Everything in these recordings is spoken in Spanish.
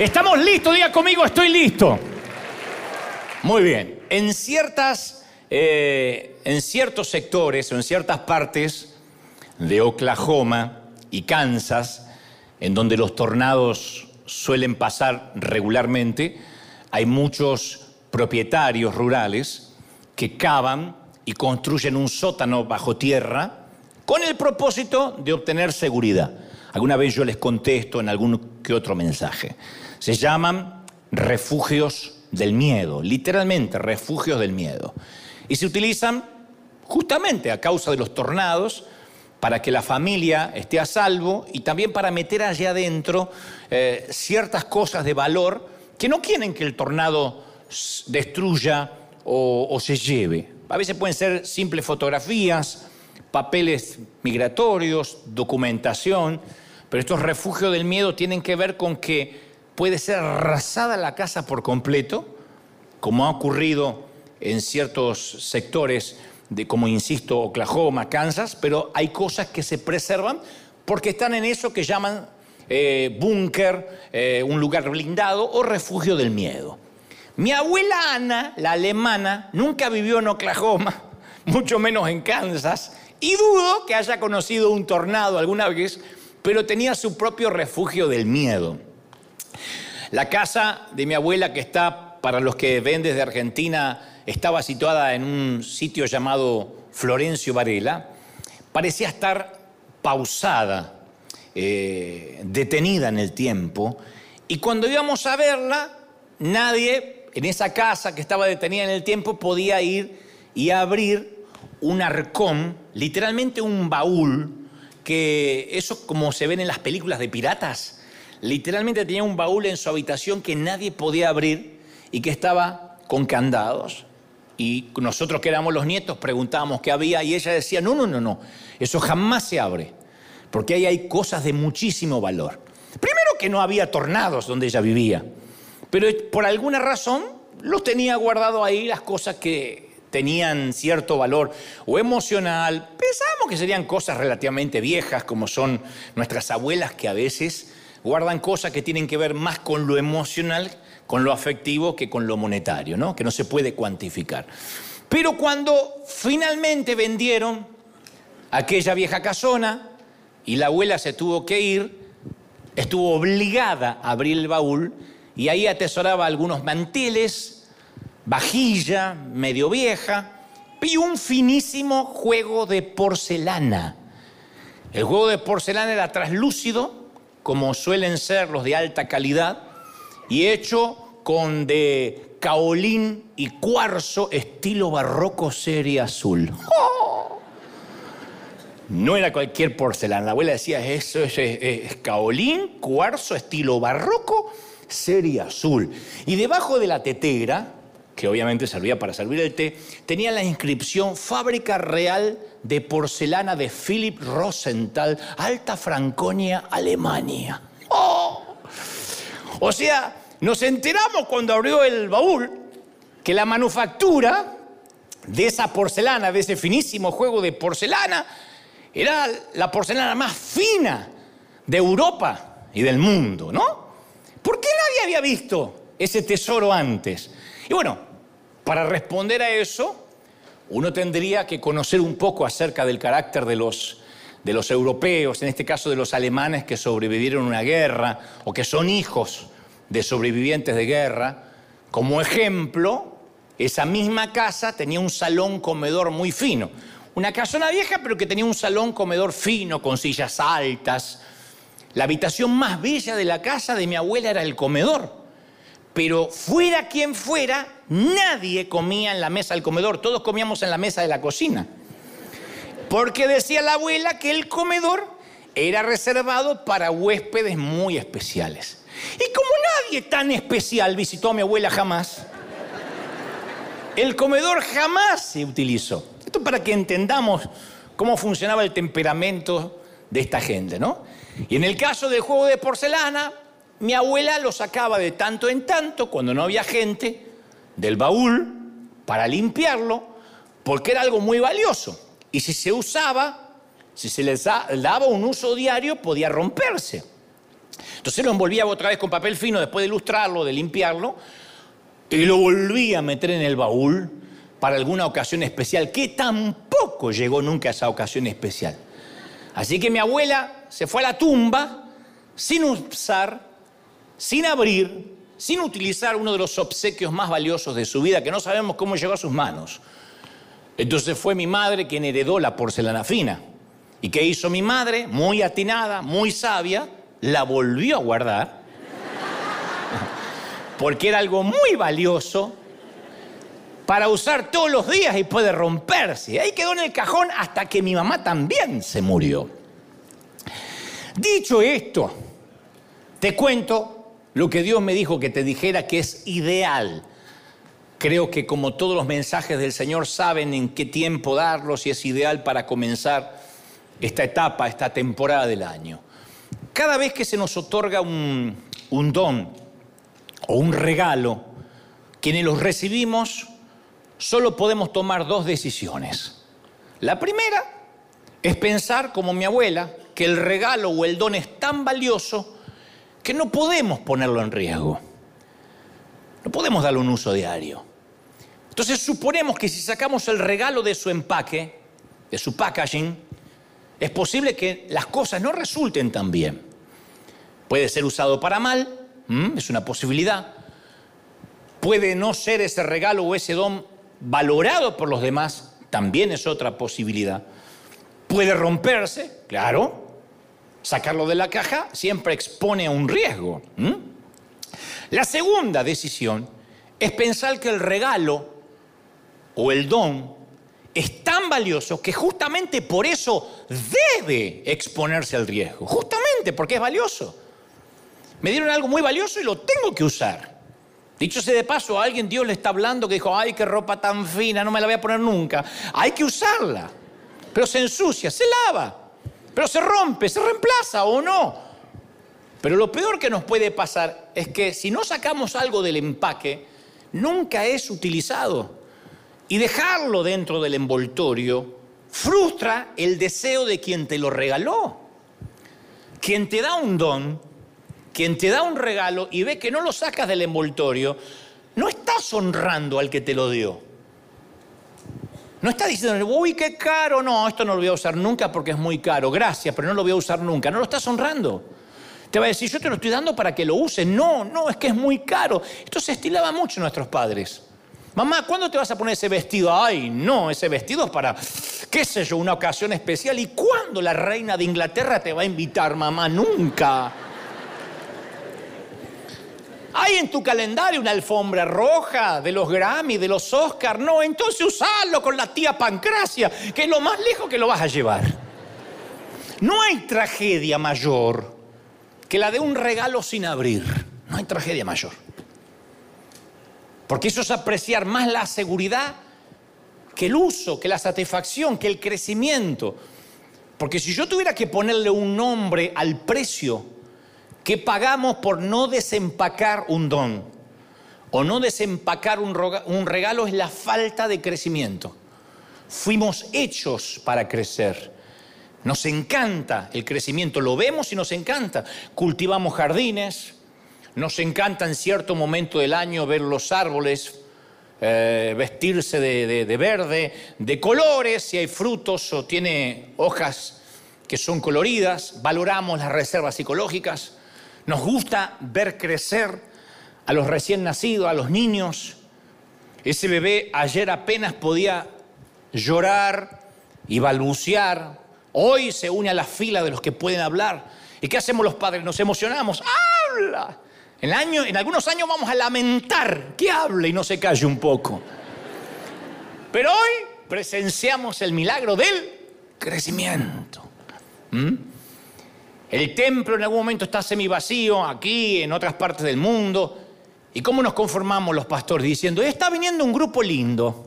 Estamos listos, diga conmigo, estoy listo. Muy bien. En ciertas, eh, en ciertos sectores o en ciertas partes de Oklahoma y Kansas, en donde los tornados suelen pasar regularmente, hay muchos propietarios rurales que cavan y construyen un sótano bajo tierra con el propósito de obtener seguridad. Alguna vez yo les contesto en algún que otro mensaje. Se llaman refugios del miedo, literalmente refugios del miedo. Y se utilizan justamente a causa de los tornados para que la familia esté a salvo y también para meter allá adentro eh, ciertas cosas de valor que no quieren que el tornado destruya o, o se lleve. A veces pueden ser simples fotografías, papeles migratorios, documentación, pero estos refugios del miedo tienen que ver con que puede ser arrasada la casa por completo, como ha ocurrido en ciertos sectores de, como insisto, Oklahoma, Kansas, pero hay cosas que se preservan porque están en eso que llaman eh, búnker, eh, un lugar blindado o refugio del miedo. Mi abuela Ana, la alemana, nunca vivió en Oklahoma, mucho menos en Kansas, y dudo que haya conocido un tornado alguna vez, pero tenía su propio refugio del miedo. La casa de mi abuela, que está, para los que ven desde Argentina, estaba situada en un sitio llamado Florencio Varela, parecía estar pausada, eh, detenida en el tiempo, y cuando íbamos a verla, nadie en esa casa que estaba detenida en el tiempo podía ir y abrir un arcón, literalmente un baúl, que eso como se ven en las películas de piratas, literalmente tenía un baúl en su habitación que nadie podía abrir y que estaba con candados. Y nosotros que éramos los nietos preguntábamos qué había y ella decía, no, no, no, no, eso jamás se abre, porque ahí hay cosas de muchísimo valor. Primero que no había tornados donde ella vivía, pero por alguna razón los tenía guardado ahí las cosas que tenían cierto valor o emocional. Pensábamos que serían cosas relativamente viejas, como son nuestras abuelas que a veces guardan cosas que tienen que ver más con lo emocional, con lo afectivo, que con lo monetario, ¿no? que no se puede cuantificar. Pero cuando finalmente vendieron aquella vieja casona y la abuela se tuvo que ir, estuvo obligada a abrir el baúl y ahí atesoraba algunos manteles, vajilla medio vieja y un finísimo juego de porcelana. El juego de porcelana era traslúcido, como suelen ser los de alta calidad, y hecho con de caolín y cuarzo estilo barroco serie azul. No era cualquier porcelana, la abuela decía, eso es, es, caolín, cuarzo, estilo barroco, serie azul. Y debajo de la tetera, que obviamente servía para servir el té, tenía la inscripción Fábrica Real de Porcelana de Philip Rosenthal, Alta Franconia, Alemania. ¡Oh! O sea, nos enteramos cuando abrió el baúl que la manufactura de esa porcelana, de ese finísimo juego de porcelana, era la porcelana más fina de Europa y del mundo, ¿no? ¿Por qué nadie había visto ese tesoro antes? Y bueno, para responder a eso, uno tendría que conocer un poco acerca del carácter de los, de los europeos, en este caso de los alemanes que sobrevivieron a una guerra o que son hijos de sobrevivientes de guerra. Como ejemplo, esa misma casa tenía un salón comedor muy fino. Una casona vieja, pero que tenía un salón comedor fino, con sillas altas. La habitación más bella de la casa de mi abuela era el comedor. Pero fuera quien fuera, nadie comía en la mesa del comedor, todos comíamos en la mesa de la cocina. Porque decía la abuela que el comedor era reservado para huéspedes muy especiales. Y como nadie tan especial visitó a mi abuela jamás, el comedor jamás se utilizó. Esto para que entendamos cómo funcionaba el temperamento de esta gente, ¿no? Y en el caso del juego de porcelana, mi abuela lo sacaba de tanto en tanto, cuando no había gente, del baúl para limpiarlo, porque era algo muy valioso. Y si se usaba, si se les daba un uso diario, podía romperse. Entonces lo envolvía otra vez con papel fino después de ilustrarlo, de limpiarlo, y lo volvía a meter en el baúl para alguna ocasión especial, que tampoco llegó nunca a esa ocasión especial. Así que mi abuela se fue a la tumba sin usar, sin abrir, sin utilizar uno de los obsequios más valiosos de su vida, que no sabemos cómo llegó a sus manos. Entonces fue mi madre quien heredó la porcelana fina. ¿Y qué hizo mi madre? Muy atinada, muy sabia, la volvió a guardar, porque era algo muy valioso para usar todos los días y puede romperse. Ahí quedó en el cajón hasta que mi mamá también se murió. Dicho esto, te cuento lo que Dios me dijo que te dijera que es ideal. Creo que como todos los mensajes del Señor saben en qué tiempo darlos y es ideal para comenzar esta etapa, esta temporada del año. Cada vez que se nos otorga un, don o un regalo, quienes los recibimos solo podemos tomar dos decisiones. La primera es pensar, como mi abuela, que el regalo o el don es tan valioso que no podemos ponerlo en riesgo. No podemos darle un uso diario. Entonces suponemos que si sacamos el regalo de su empaque, de su packaging, es posible que las cosas no resulten tan bien. Puede ser usado para mal, es una posibilidad. Puede no ser ese regalo o ese don valorado por los demás, también es otra posibilidad. Puede romperse, claro. Sacarlo de la caja siempre expone a un riesgo. La segunda decisión es pensar que el regalo o el don es tan valioso que justamente por eso debe exponerse al riesgo. Justamente porque es valioso. Me dieron algo muy valioso y lo tengo que usar. Dicho sea de paso, a alguien Dios le está hablando que dijo, ay, qué ropa tan fina, no me la voy a poner nunca. Hay que usarla. Pero se ensucia, se lava. Pero se rompe, se reemplaza o no. Pero lo peor que nos puede pasar es que si no sacamos algo del empaque, nunca es utilizado. Y dejarlo dentro del envoltorio frustra el deseo de quien te lo regaló. Quien te da un don, quien te da un regalo y ve que no lo sacas del envoltorio, no estás honrando al que te lo dio. No está diciendo, uy, qué caro, no, esto no lo voy a usar nunca porque es muy caro, gracias, pero no lo voy a usar nunca. No lo estás honrando. Te va a decir, yo te lo estoy dando para que lo uses. No, no, es que es muy caro. Esto se estilaba mucho en nuestros padres. Mamá, ¿cuándo te vas a poner ese vestido? Ay, no, ese vestido es para, qué sé yo, una ocasión especial. ¿Y cuándo la reina de Inglaterra te va a invitar, mamá? Nunca. ¿Hay en tu calendario una alfombra roja de los Grammy, de los Oscars? No, entonces usalo con la tía Pancracia, que es lo más lejos que lo vas a llevar. No hay tragedia mayor que la de un regalo sin abrir. No hay tragedia mayor. Porque eso es apreciar más la seguridad que el uso, que la satisfacción, que el crecimiento. Porque si yo tuviera que ponerle un nombre al precio que pagamos por no desempacar un don o no desempacar un regalo es la falta de crecimiento. Fuimos hechos para crecer. Nos encanta el crecimiento, lo vemos y nos encanta. Cultivamos jardines, nos encanta en cierto momento del año ver los árboles eh, vestirse de, de, verde, de colores, si hay frutos o tiene hojas que son coloridas, valoramos las reservas psicológicas, nos gusta ver crecer a los recién nacidos, a los niños. Ese bebé ayer apenas podía llorar y balbucear, hoy se une a la fila de los que pueden hablar. ¿Y qué hacemos los padres? Nos emocionamos. ¡Habla! En, en algunos años vamos a lamentar que hable y no se calle un poco. Pero hoy presenciamos el milagro del crecimiento. ¿Mm? El templo en algún momento está semivacío, aquí, en otras partes del mundo. ¿Y cómo nos conformamos los pastores diciendo, está viniendo un grupo lindo?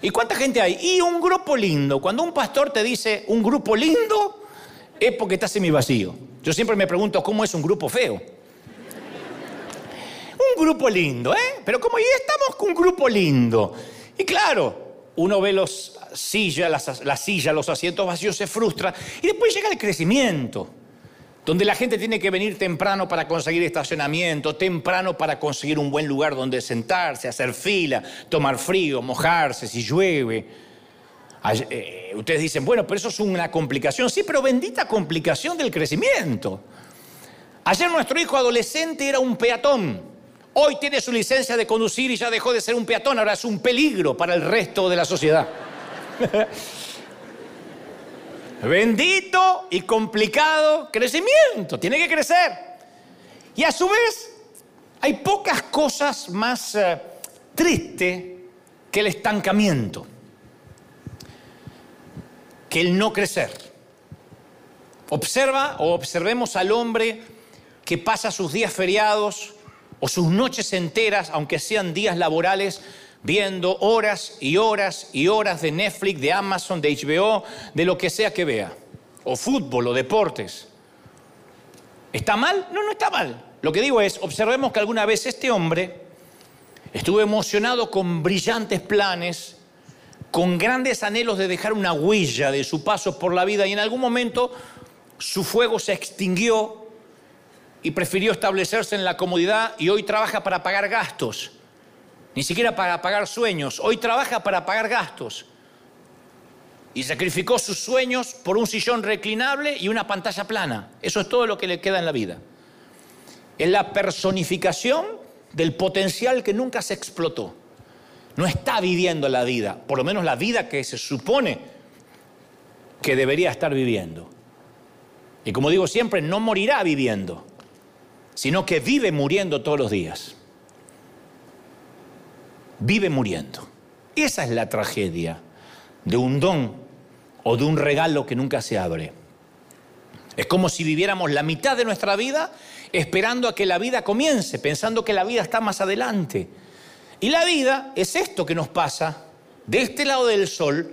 ¿Y cuánta gente hay? Y un grupo lindo. Cuando un pastor te dice un grupo lindo, es porque está semivacío. Yo siempre me pregunto, ¿cómo es un grupo feo? un grupo lindo, ¿eh? Pero como ya estamos con un grupo lindo. Y claro, uno ve los sillas, las, sillas, los asientos vacíos, se frustra. Y después llega el crecimiento. donde la gente tiene que venir temprano para conseguir estacionamiento, temprano para conseguir un buen lugar donde sentarse, hacer fila, tomar frío, mojarse si llueve. Eh, ustedes dicen, bueno, pero eso es una complicación. Sí, pero bendita complicación del crecimiento. Ayer nuestro hijo adolescente era un peatón. Hoy tiene su licencia de conducir y ya dejó de ser un peatón, ahora es un peligro para el resto de la sociedad. Bendito y complicado crecimiento, tiene que crecer. Y a su vez, hay pocas cosas más eh, tristes que el estancamiento, que el no crecer. Observa o observemos al hombre que pasa sus días feriados o sus noches enteras, aunque sean días laborales, viendo horas y horas y horas de Netflix, de Amazon, de HBO, de lo que sea que vea, o fútbol o deportes. ¿Está mal? No, no está mal. Lo que digo es, observemos que alguna vez este hombre estuvo emocionado con brillantes planes, con grandes anhelos de dejar una huella de su paso por la vida y en algún momento su fuego se extinguió y prefirió establecerse en la comodidad y hoy trabaja para pagar gastos ni siquiera para pagar sueños. Hoy trabaja para pagar gastos. Y sacrificó sus sueños por un sillón reclinable y una pantalla plana. Eso es todo lo que le queda en la vida. Es la personificación del potencial que nunca se explotó. No está viviendo la vida, por lo menos la vida que se supone que debería estar viviendo. Y como digo siempre, no morirá viviendo, sino que vive muriendo todos los días vive muriendo. Esa es la tragedia de un don o de un regalo que nunca se abre. Es como si viviéramos la mitad de nuestra vida esperando a que la vida comience, pensando que la vida está más adelante. Y la vida es esto que nos pasa de este lado del sol.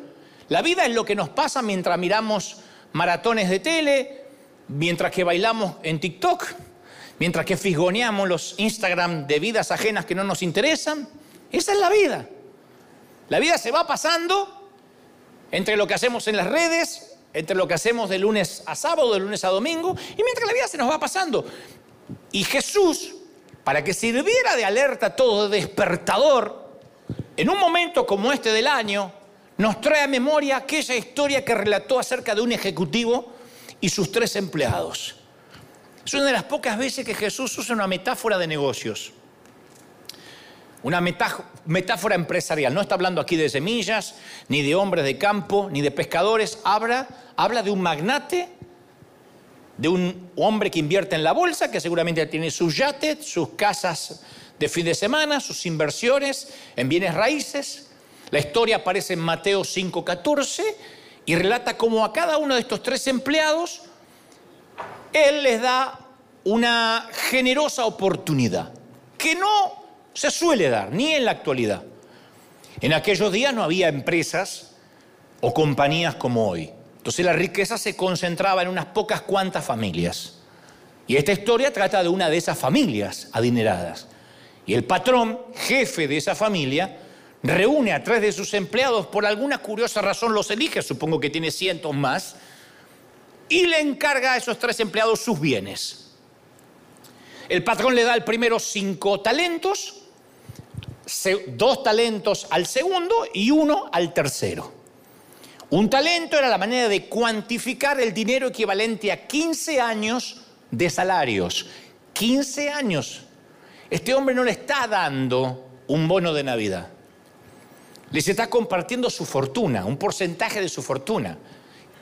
La vida es lo que nos pasa mientras miramos maratones de tele, mientras que bailamos en TikTok, mientras que fisgoneamos los Instagram de vidas ajenas que no nos interesan. Esa es la vida. La vida se va pasando entre lo que hacemos en las redes, entre lo que hacemos de lunes a sábado, de lunes a domingo, y mientras la vida se nos va pasando. Y Jesús, para que sirviera de alerta todo, de despertador, en un momento como este del año, nos trae a memoria aquella historia que relató acerca de un ejecutivo y sus tres empleados. Es una de las pocas veces que Jesús usa una metáfora de negocios una metáfora empresarial. No está hablando aquí de semillas, ni de hombres de campo, ni de pescadores. Habla, habla de un magnate, de un hombre que invierte en la bolsa, que seguramente tiene sus yates, sus casas de fin de semana, sus inversiones en bienes raíces. La historia aparece en Mateo 5:14 y relata cómo a cada uno de estos tres empleados él les da una generosa oportunidad que no se suele dar, ni en la actualidad. En aquellos días no había empresas o compañías como hoy. Entonces la riqueza se concentraba en unas pocas cuantas familias. Y esta historia trata de una de esas familias adineradas. Y el patrón, jefe de esa familia, reúne a tres de sus empleados, por alguna curiosa razón los elige, supongo que tiene cientos más, y le encarga a esos tres empleados sus bienes. El patrón le da al primero cinco talentos, dos talentos al segundo y uno al tercero. Un talento era la manera de cuantificar el dinero equivalente a 15 años de salarios. 15 años. Este hombre no le está dando un bono de Navidad. Les está compartiendo su fortuna, un porcentaje de su fortuna.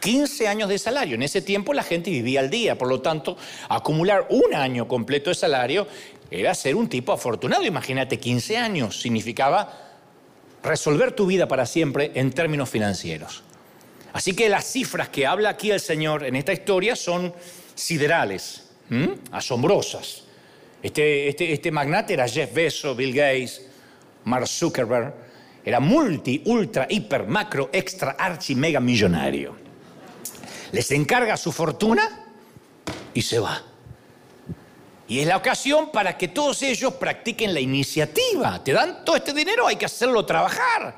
15 años de salario. En ese tiempo la gente vivía al día, por lo tanto, acumular un año completo de salario era ser un tipo afortunado. Imagínate, 15 años significaba resolver tu vida para siempre en términos financieros. Así que las cifras que habla aquí el Señor en esta historia son siderales, asombrosas. Este, este, este, magnate era Jeff Bezos, Bill Gates, Mark Zuckerberg, era multi, ultra, hiper, macro, extra, archi, mega millonario. Les encarga su fortuna y se va. Y es la ocasión para que todos ellos practiquen la iniciativa. Te dan todo este dinero, hay que hacerlo trabajar.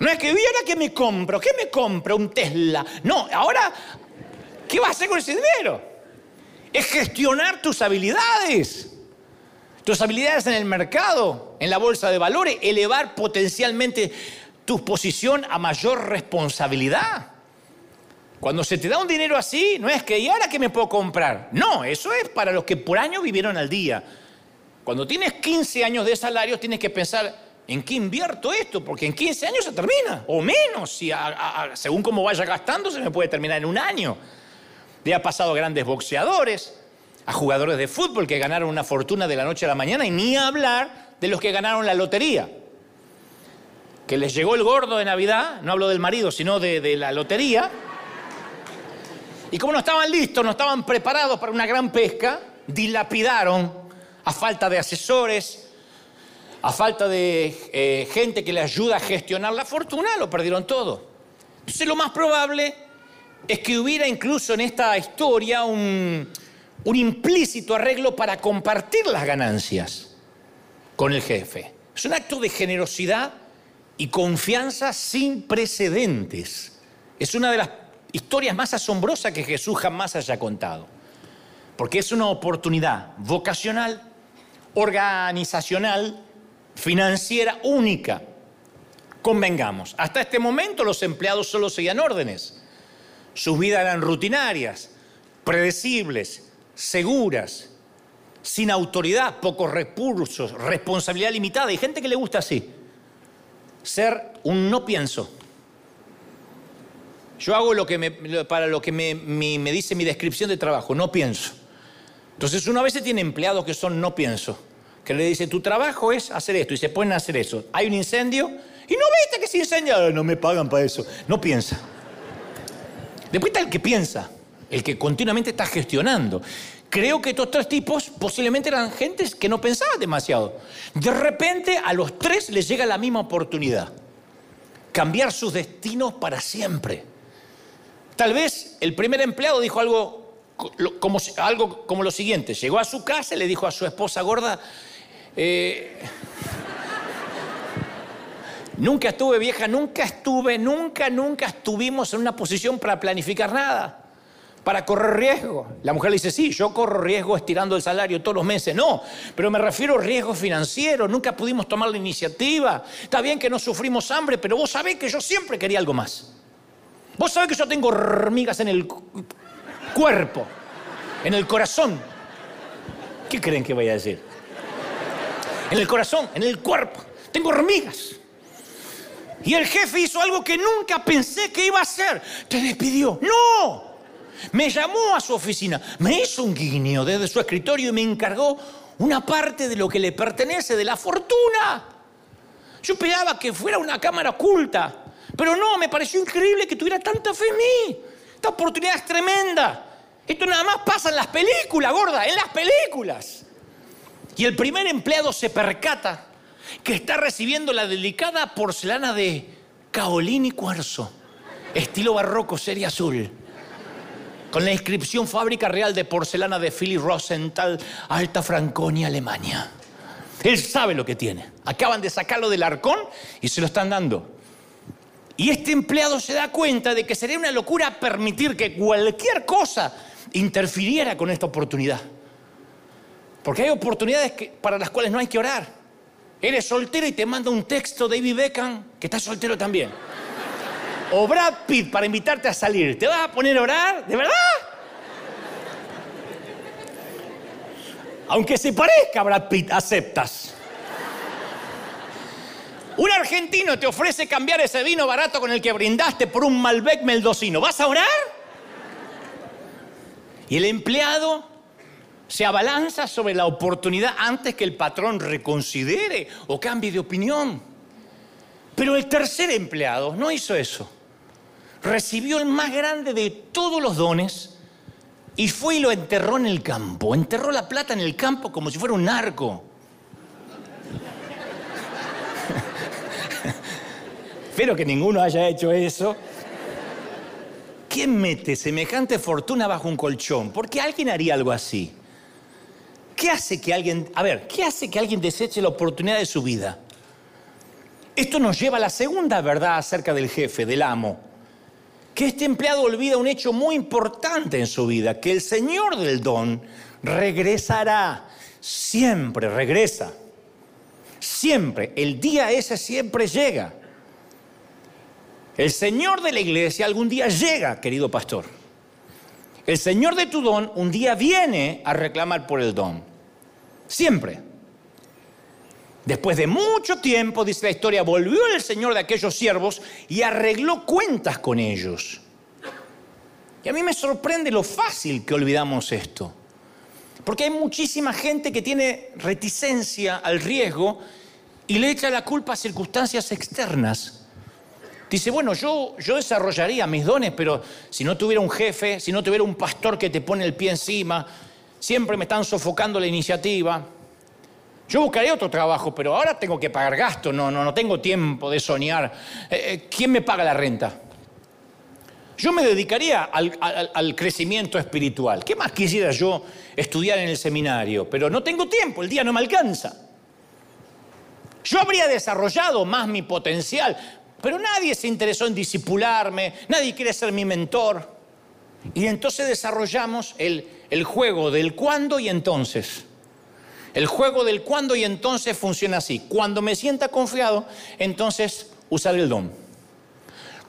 No es que viera que me compro, ¿qué me compro? Un Tesla. No, ahora, ¿qué vas a hacer con ese dinero? es gestionar tus habilidades. Tus habilidades en el mercado, en la bolsa de valores, elevar potencialmente tu posición a mayor responsabilidad. Cuando se te da un dinero así, no es que, ¿y ahora qué me puedo comprar? No, eso es para los que por año vivieron al día. Cuando tienes 15 años de salario, tienes que pensar, ¿en qué invierto esto? Porque en 15 años se termina, o menos, si según cómo vaya gastando, se me puede terminar en un año. Le ha pasado a grandes boxeadores, a jugadores de fútbol que ganaron una fortuna de la noche a la mañana y ni hablar de los que ganaron la lotería. Que les llegó el gordo de Navidad, no hablo del marido, sino de, de la lotería. Y como no estaban listos, no estaban preparados para una gran pesca, dilapidaron a falta de asesores, a falta de eh, gente que le ayuda a gestionar la fortuna, lo perdieron todo. Entonces lo más probable es que hubiera incluso en esta historia un, un implícito arreglo para compartir las ganancias con el jefe. Es un acto de generosidad y confianza sin precedentes. Es una de las historias más asombrosas que Jesús jamás haya contado. Porque es una oportunidad vocacional, organizacional, financiera única. Convengamos, hasta este momento los empleados solo seguían órdenes. Sus vidas eran rutinarias, predecibles, seguras, sin autoridad, pocos recursos, responsabilidad limitada. Hay gente que le gusta así, ser un no pienso. Yo hago lo que me, para lo que me, dice mi descripción de trabajo, no pienso. Entonces uno a veces tiene empleados que son no pienso, que le dice, tu trabajo es hacer esto y se ponen a hacer eso. Hay un incendio y no viste que se incendia, no me pagan para eso. No piensa. Después está el que piensa el que continuamente está gestionando. Creo que estos tres tipos posiblemente eran gentes que no pensaban demasiado. De repente a los tres les llega la misma oportunidad. Cambiar sus destinos para siempre. Tal vez el primer empleado dijo algo como, algo como lo siguiente. Llegó a su casa y le dijo a su esposa gorda, eh, nunca estuve vieja, nunca estuve, nunca, nunca estuvimos en una posición para planificar nada para correr riesgo. La mujer le dice, sí, yo corro riesgo estirando el salario todos los meses. No, pero me refiero a riesgo financiero. Nunca pudimos tomar la iniciativa. Está bien que no sufrimos hambre, pero vos sabés que yo siempre quería algo más. Vos sabés que yo tengo hormigas en el cuerpo, en el corazón. ¿Qué creen que voy a decir? En el corazón, en el cuerpo. Tengo hormigas. Y el jefe hizo algo que nunca pensé que iba a hacer. Te despidió. No. Me llamó a su oficina, me hizo un guiño desde su escritorio y me encargó una parte de lo que le pertenece, de la fortuna. Yo esperaba que fuera una cámara oculta, pero no, me pareció increíble que tuviera tanta fe en mí. Esta oportunidad es tremenda. Esto nada más pasa en las películas, gorda, en las películas. Y el primer empleado se percata que está recibiendo la delicada porcelana de caolín y cuarzo, estilo barroco, serie azul con la inscripción Fábrica Real de Porcelana de Philly Rosenthal, Alta Franconia, Alemania. Él sabe lo que tiene. Acaban de sacarlo del arcón y se lo están dando. Y este empleado se da cuenta de que sería una locura permitir que cualquier cosa interfiriera con esta oportunidad. Porque hay oportunidades para las cuales no hay que orar. Eres soltero y te manda un texto David Beckham, que está soltero también o Brad Pitt para invitarte a salir, ¿te vas a poner a orar? ¿De verdad? Aunque se parezca a Brad Pitt, aceptas. Un argentino te ofrece cambiar ese vino barato con el que brindaste por un Malbec meldocino. ¿Vas a orar? Y el empleado se abalanza sobre la oportunidad antes que el patrón reconsidere o cambie de opinión. Pero el tercer empleado no hizo eso recibió el más grande de todos los dones y fue y lo enterró en el campo. Enterró la plata en el campo como si fuera un narco. Espero que ninguno haya hecho eso. ¿Quién mete semejante fortuna bajo un colchón? ¿Por qué alguien haría algo así? ¿Qué hace que alguien, a ver, qué hace que alguien deseche la oportunidad de su vida? Esto nos lleva a la segunda verdad acerca del jefe, del amo que este empleado olvida un hecho muy importante en su vida, que el Señor del don regresará, siempre regresa, siempre, el día ese siempre llega. El Señor de la iglesia algún día llega, querido pastor. El Señor de tu don un día viene a reclamar por el don. Siempre. Después de mucho tiempo, dice la historia, volvió el Señor de aquellos siervos y arregló cuentas con ellos. Y a mí me sorprende lo fácil que olvidamos esto. Porque hay muchísima gente que tiene reticencia al riesgo y le echa la culpa a circunstancias externas. Dice, bueno, yo, yo desarrollaría mis dones, pero si no tuviera un jefe, si no tuviera un pastor que te pone el pie encima, siempre me están sofocando la iniciativa. Yo buscaré otro trabajo, pero ahora tengo que pagar gastos, no, no, no tengo tiempo de soñar. Eh, eh, ¿Quién me paga la renta? Yo me dedicaría al, al, crecimiento espiritual. ¿Qué más quisiera yo estudiar en el seminario? Pero no tengo tiempo, el día no me alcanza. Yo habría desarrollado más mi potencial, pero nadie se interesó en disipularme, nadie quiere ser mi mentor. Y entonces desarrollamos el, el juego del cuándo y entonces. El juego del cuándo y entonces funciona así. Cuando me sienta confiado, entonces usar el don.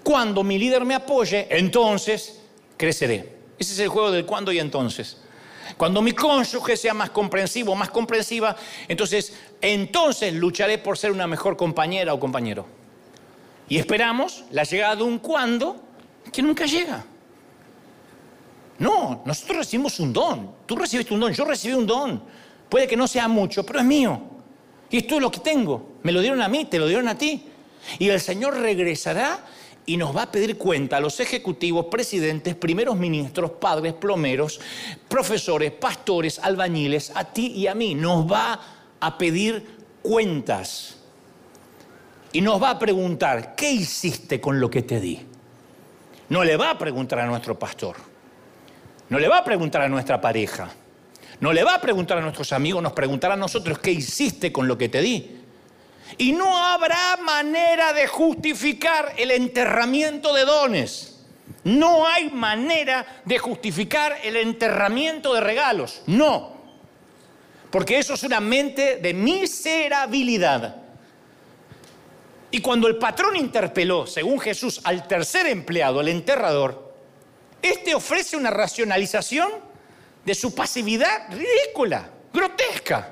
Cuando mi líder me apoye, entonces creceré. Ese es el juego del cuándo y entonces. Cuando mi cónyuge sea más comprensivo, más comprensiva, entonces, entonces lucharé por ser una mejor compañera o compañero. Y esperamos la llegada de un cuándo que nunca llega. No, nosotros recibimos un don. Tú recibiste un don, yo recibí un don. Puede que no sea mucho, pero es mío. Y esto es lo que tengo. Me lo dieron a mí, te lo dieron a ti. Y el Señor regresará y nos va a pedir cuenta a los ejecutivos, presidentes, primeros ministros, padres, plomeros, profesores, pastores, albañiles, a ti y a mí. Nos va a pedir cuentas. Y nos va a preguntar, ¿qué hiciste con lo que te di? No le va a preguntar a nuestro pastor. No le va a preguntar a nuestra pareja. No le va a preguntar a nuestros amigos, nos preguntará a nosotros qué hiciste con lo que te di. Y no habrá manera de justificar el enterramiento de dones. No hay manera de justificar el enterramiento de regalos. No. Porque eso es una mente de miserabilidad. Y cuando el patrón interpeló, según Jesús, al tercer empleado, el enterrador, este ofrece una racionalización de su pasividad ridícula, grotesca.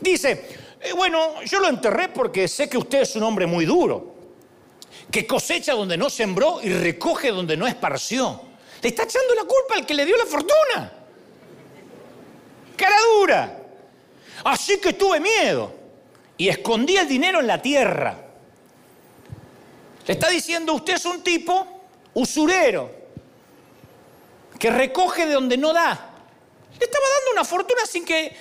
Dice, eh, bueno, yo lo enterré porque sé que usted es un hombre muy duro, que cosecha donde no sembró y recoge donde no esparció. Le está echando la culpa al que le dio la fortuna. Cara dura. Así que tuve miedo y escondí el dinero en la tierra. Está diciendo, usted es un tipo usurero, que recoge de donde no da. Le estaba dando una fortuna sin que,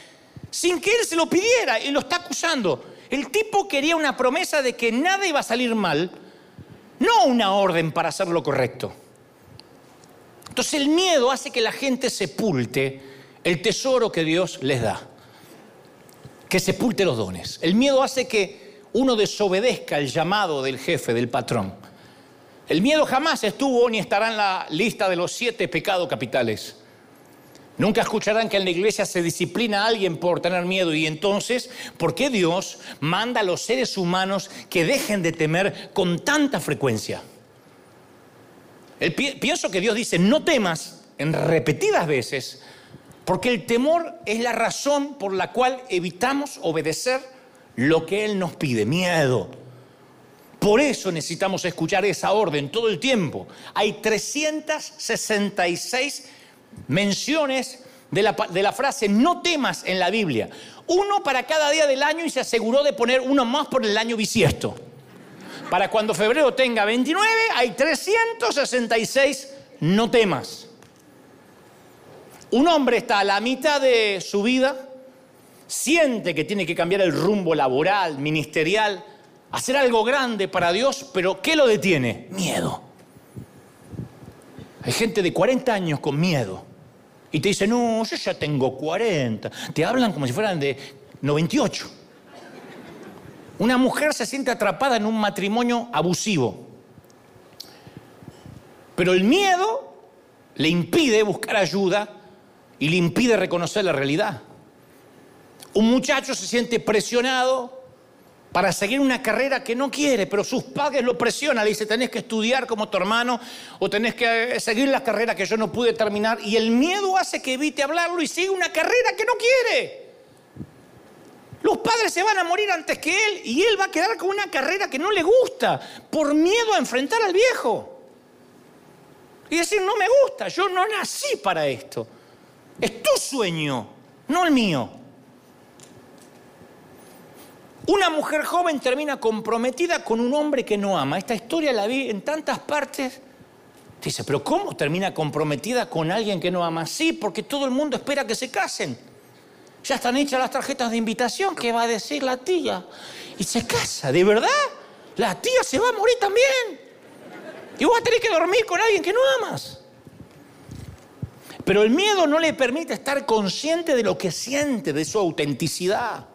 sin que él se lo pidiera y lo está acusando. El tipo quería una promesa de que nada iba a salir mal, no una orden para hacer lo correcto. Entonces el miedo hace que la gente sepulte el tesoro que Dios les da, que sepulte los dones. El miedo hace que uno desobedezca el llamado del jefe, del patrón. El miedo jamás estuvo ni estará en la lista de los siete pecados capitales. Nunca escucharán que en la iglesia se disciplina a alguien por tener miedo y entonces, ¿por qué Dios manda a los seres humanos que dejen de temer con tanta frecuencia? pienso que Dios dice, no temas en repetidas veces, porque el temor es la razón por la cual evitamos obedecer lo que Él nos pide, miedo. Por eso necesitamos escuchar esa orden todo el tiempo. Hay 366 menciones de la, de la, frase no temas en la Biblia. Uno para cada día del año y se aseguró de poner uno más por el año bisiesto. Para cuando febrero tenga 29 hay 366 no temas. Un hombre está a la mitad de su vida, siente que tiene que cambiar el rumbo laboral, ministerial, hacer algo grande para Dios, pero ¿qué lo detiene? Miedo. Hay gente de 40 años con miedo y te dice, no, yo ya tengo 40. Te hablan como si fueran de 98. Una mujer se siente atrapada en un matrimonio abusivo. Pero el miedo le impide buscar ayuda y le impide reconocer la realidad. Un muchacho se siente presionado para seguir una carrera que no quiere, pero sus padres lo presionan, le dice, tenés que estudiar como tu hermano o tenés que eh, seguir la carrera que yo no pude terminar y el miedo hace que evite hablarlo y siga una carrera que no quiere. Los padres se van a morir antes que él y él va a quedar con una carrera que no le gusta por miedo a enfrentar al viejo. Y decir, no me gusta, yo no nací para esto. Es tu sueño, no el mío. Una mujer joven termina comprometida con un hombre que no ama. Esta historia la vi en tantas partes. Dice, pero ¿cómo termina comprometida con alguien que no ama? Sí, porque todo el mundo espera que se casen. Ya están hechas las tarjetas de invitación. ¿Qué va a decir la tía? Y se casa, ¿de verdad? La tía se va a morir también. Y vos tener que dormir con alguien que no amas. Pero el miedo no le permite estar consciente de lo que siente, de su autenticidad.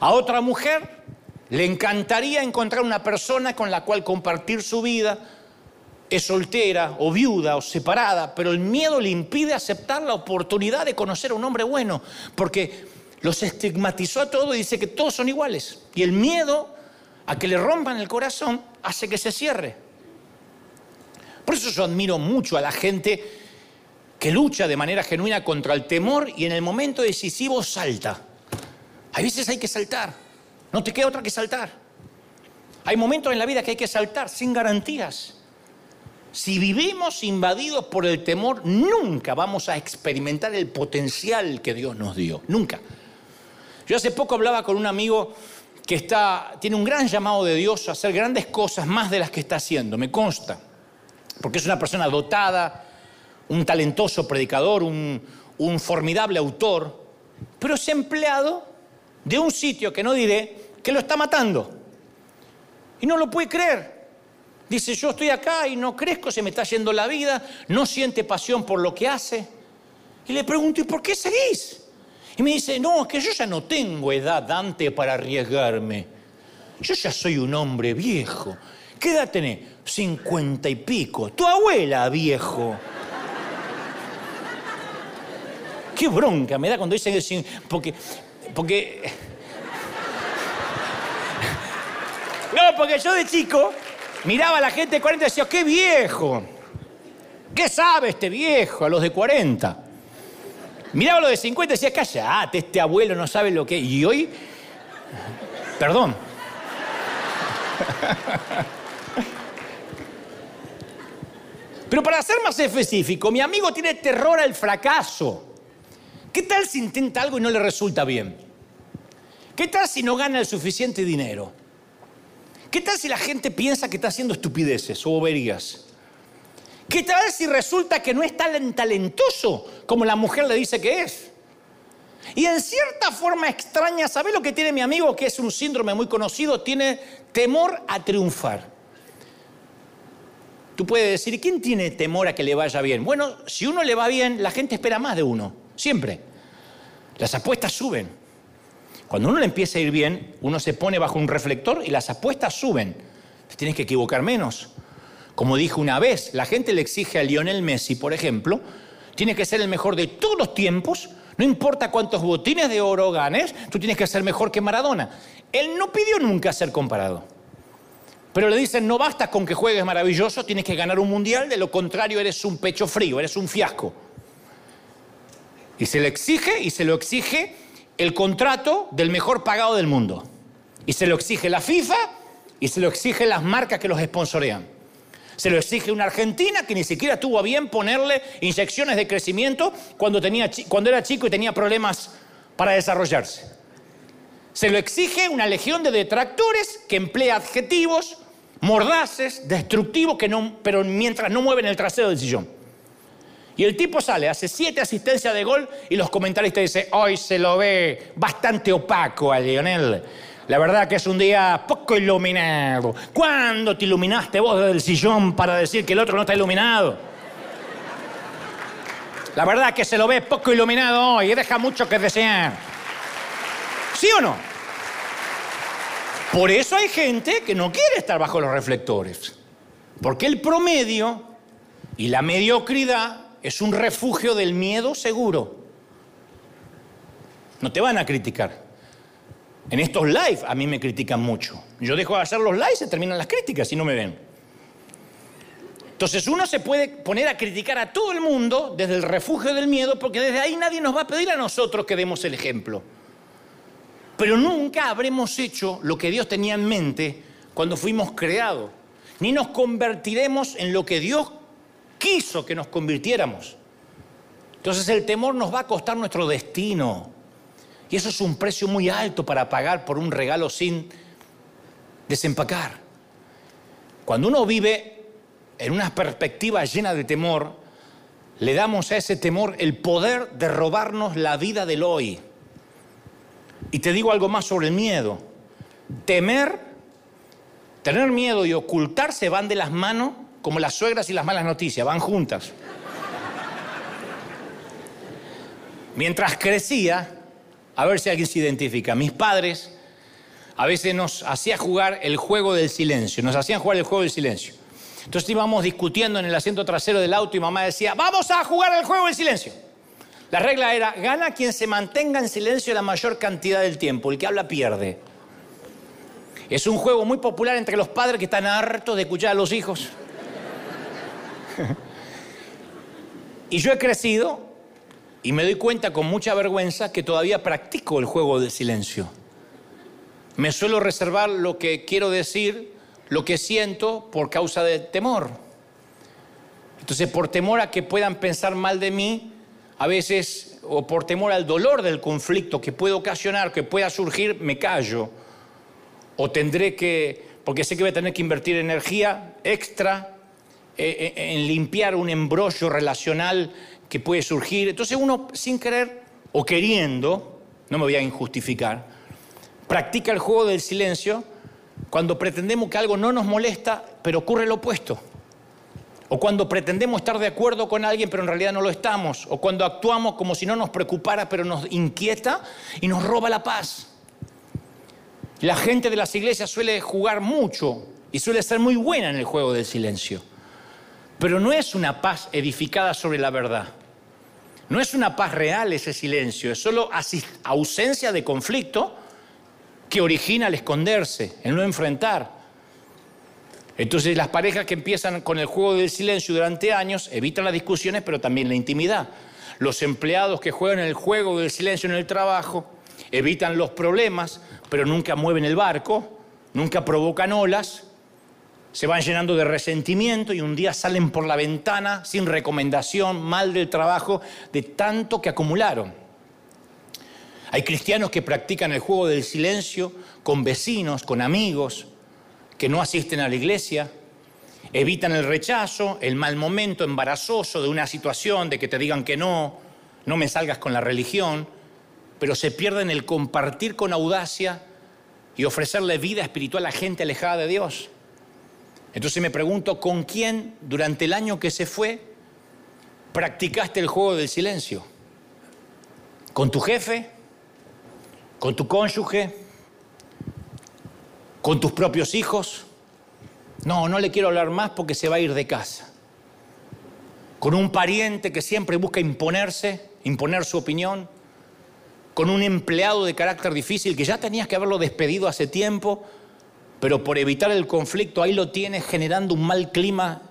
A otra mujer le encantaría encontrar una persona con la cual compartir su vida. Es soltera o viuda o separada, pero el miedo le impide aceptar la oportunidad de conocer a un hombre bueno, porque los estigmatizó a todos y dice que todos son iguales. Y el miedo a que le rompan el corazón hace que se cierre. Por eso yo admiro mucho a la gente que lucha de manera genuina contra el temor y en el momento decisivo salta. Hay veces hay que saltar. No te queda otra que saltar. Hay momentos en la vida que hay que saltar sin garantías. Si vivimos invadidos por el temor, nunca vamos a experimentar el potencial que Dios nos dio. Nunca. Yo hace poco hablaba con un amigo que está, tiene un gran llamado de Dios a hacer grandes cosas más de las que está haciendo, me consta. Porque es una persona dotada, un talentoso predicador, un, un formidable autor, pero es empleado de un sitio que no diré, que lo está matando. Y no lo puede creer. Dice, yo estoy acá y no crezco, se me está yendo la vida, no siente pasión por lo que hace. Y le pregunto, ¿y por qué seguís? Y me dice, no, es que yo ya no tengo edad, Dante, para arriesgarme. Yo ya soy un hombre viejo. ¿Qué edad tenés? Cincuenta y pico. Tu abuela, viejo. Qué bronca me da cuando dicen porque porque. No, porque yo de chico miraba a la gente de 40 y decía, ¡qué viejo! ¿Qué sabe este viejo a los de 40? Miraba a los de 50 y decía, callate, este abuelo no sabe lo que. Y hoy. Perdón. Pero para ser más específico, mi amigo tiene terror al fracaso. ¿Qué tal si intenta algo y no le resulta bien? ¿Qué tal si no gana el suficiente dinero? ¿Qué tal si la gente piensa que está haciendo estupideces o boberías? ¿Qué tal si resulta que no es tan talentoso como la mujer le dice que es? Y en cierta forma extraña, ¿sabe lo que tiene mi amigo? Que es un síndrome muy conocido, tiene temor a triunfar. Tú puedes decir, ¿y quién tiene temor a que le vaya bien? Bueno, si uno le va bien, la gente espera más de uno, siempre. Las apuestas suben. Cuando uno le empieza a ir bien, uno se pone bajo un reflector y las apuestas suben. Te tienes que equivocar menos. Como dije una vez, la gente le exige a Lionel Messi, por ejemplo, tiene que ser el mejor de todos los tiempos, no importa cuántos botines de oro ganes, tú tienes que ser mejor que Maradona. Él no pidió nunca ser comparado. Pero le dicen, no basta con que juegues maravilloso, tienes que ganar un mundial, de lo contrario eres un pecho frío, eres un fiasco. Y se le exige y se lo exige el contrato del mejor pagado del mundo. Y se lo exige la FIFA y se lo exige las marcas que los sponsorean. Se lo exige una Argentina que ni siquiera tuvo a bien ponerle inyecciones de crecimiento cuando, tenía, cuando era chico y tenía problemas para desarrollarse. Se lo exige una legión de detractores que emplea adjetivos mordaces, destructivos, que no, pero mientras no mueven el trasero del sillón. Y el tipo sale, hace siete asistencias de gol y los comentaristas dicen, hoy se lo ve bastante opaco a Lionel. La verdad que es un día poco iluminado. ¿Cuándo te iluminaste vos desde el sillón para decir que el otro no está iluminado? La verdad que se lo ve poco iluminado hoy y deja mucho que desear. ¿Sí o no? Por eso hay gente que no quiere estar bajo los reflectores. Porque el promedio Y la mediocridad es un refugio del miedo seguro. No te van a criticar. En estos live a mí me critican mucho. Yo dejo de hacer los lives y se terminan las críticas y no me ven. Entonces uno se puede poner a criticar a todo el mundo desde el refugio del miedo porque desde ahí nadie nos va a pedir a nosotros que demos el ejemplo. Pero nunca habremos hecho lo que Dios tenía en mente cuando fuimos creados. Ni nos convertiremos en lo que Dios quiso que nos convirtiéramos. Entonces el temor nos va a costar nuestro destino. Y eso es un precio muy alto para pagar por un regalo sin desempacar. Cuando uno vive en una perspectiva llena de temor, le damos a ese temor el poder de robarnos la vida del hoy. Y te digo algo más sobre el miedo. Temer, tener miedo y ocultarse van de las manos como las suegras y las malas noticias, van juntas. Mientras crecía, a ver si alguien se identifica. Mis padres a veces nos hacían jugar el juego del silencio, nos hacían jugar el juego del silencio. Entonces íbamos discutiendo en el asiento trasero del auto y mamá decía, vamos a jugar el juego del silencio. La regla era, gana quien se mantenga en silencio la mayor cantidad del tiempo, el que habla pierde. Es un juego muy popular entre los padres que están hartos de escuchar a los hijos. y yo he crecido y me doy cuenta con mucha vergüenza que todavía practico el juego del silencio. Me suelo reservar lo que quiero decir, lo que siento por causa del temor. Entonces, por temor a que puedan pensar mal de mí, a veces, o por temor al dolor del conflicto que puede ocasionar, que pueda surgir, me callo. O tendré que, porque sé que voy a tener que invertir energía extra eh, en limpiar un embrollo relacional que puede surgir. Entonces uno sin querer o queriendo, no me voy a injustificar, practica el juego del silencio cuando pretendemos que algo no nos molesta, pero ocurre lo opuesto. O cuando pretendemos estar de acuerdo con alguien, pero en realidad no lo estamos. O cuando actuamos como si no nos preocupara, pero nos inquieta y nos roba la paz. La gente de las iglesias suele jugar mucho y suele ser muy buena en el juego del silencio. Pero no es una paz edificada sobre la verdad. No es una paz real ese silencio, es solo ausencia de conflicto que origina el esconderse, el no enfrentar. Entonces las parejas que empiezan con el juego del silencio durante años evitan las discusiones, pero también la intimidad. Los empleados que juegan el juego del silencio en el trabajo evitan los problemas, pero nunca mueven el barco, nunca provocan olas, se van llenando de resentimiento y un día salen por la ventana sin recomendación, mal del trabajo, de tanto que acumularon. Hay cristianos que practican el juego del silencio con vecinos, con amigos, que no asisten a la iglesia, evitan el rechazo, el mal momento embarazoso de una situación, de que te digan que no, no me salgas con la religión, pero se pierden el compartir con audacia y ofrecerle vida espiritual a gente alejada de Dios. Entonces me pregunto, ¿con quién durante el año que se fue practicaste el juego del silencio? ¿Con tu jefe? ¿Con tu cónyuge? ¿Con tus propios hijos? No, no le quiero hablar más porque se va a ir de casa. ¿Con un pariente que siempre busca imponerse, imponer su opinión? ¿Con un empleado de carácter difícil que ya tenías que haberlo despedido hace tiempo? Pero por evitar el conflicto ahí lo tienes generando un mal clima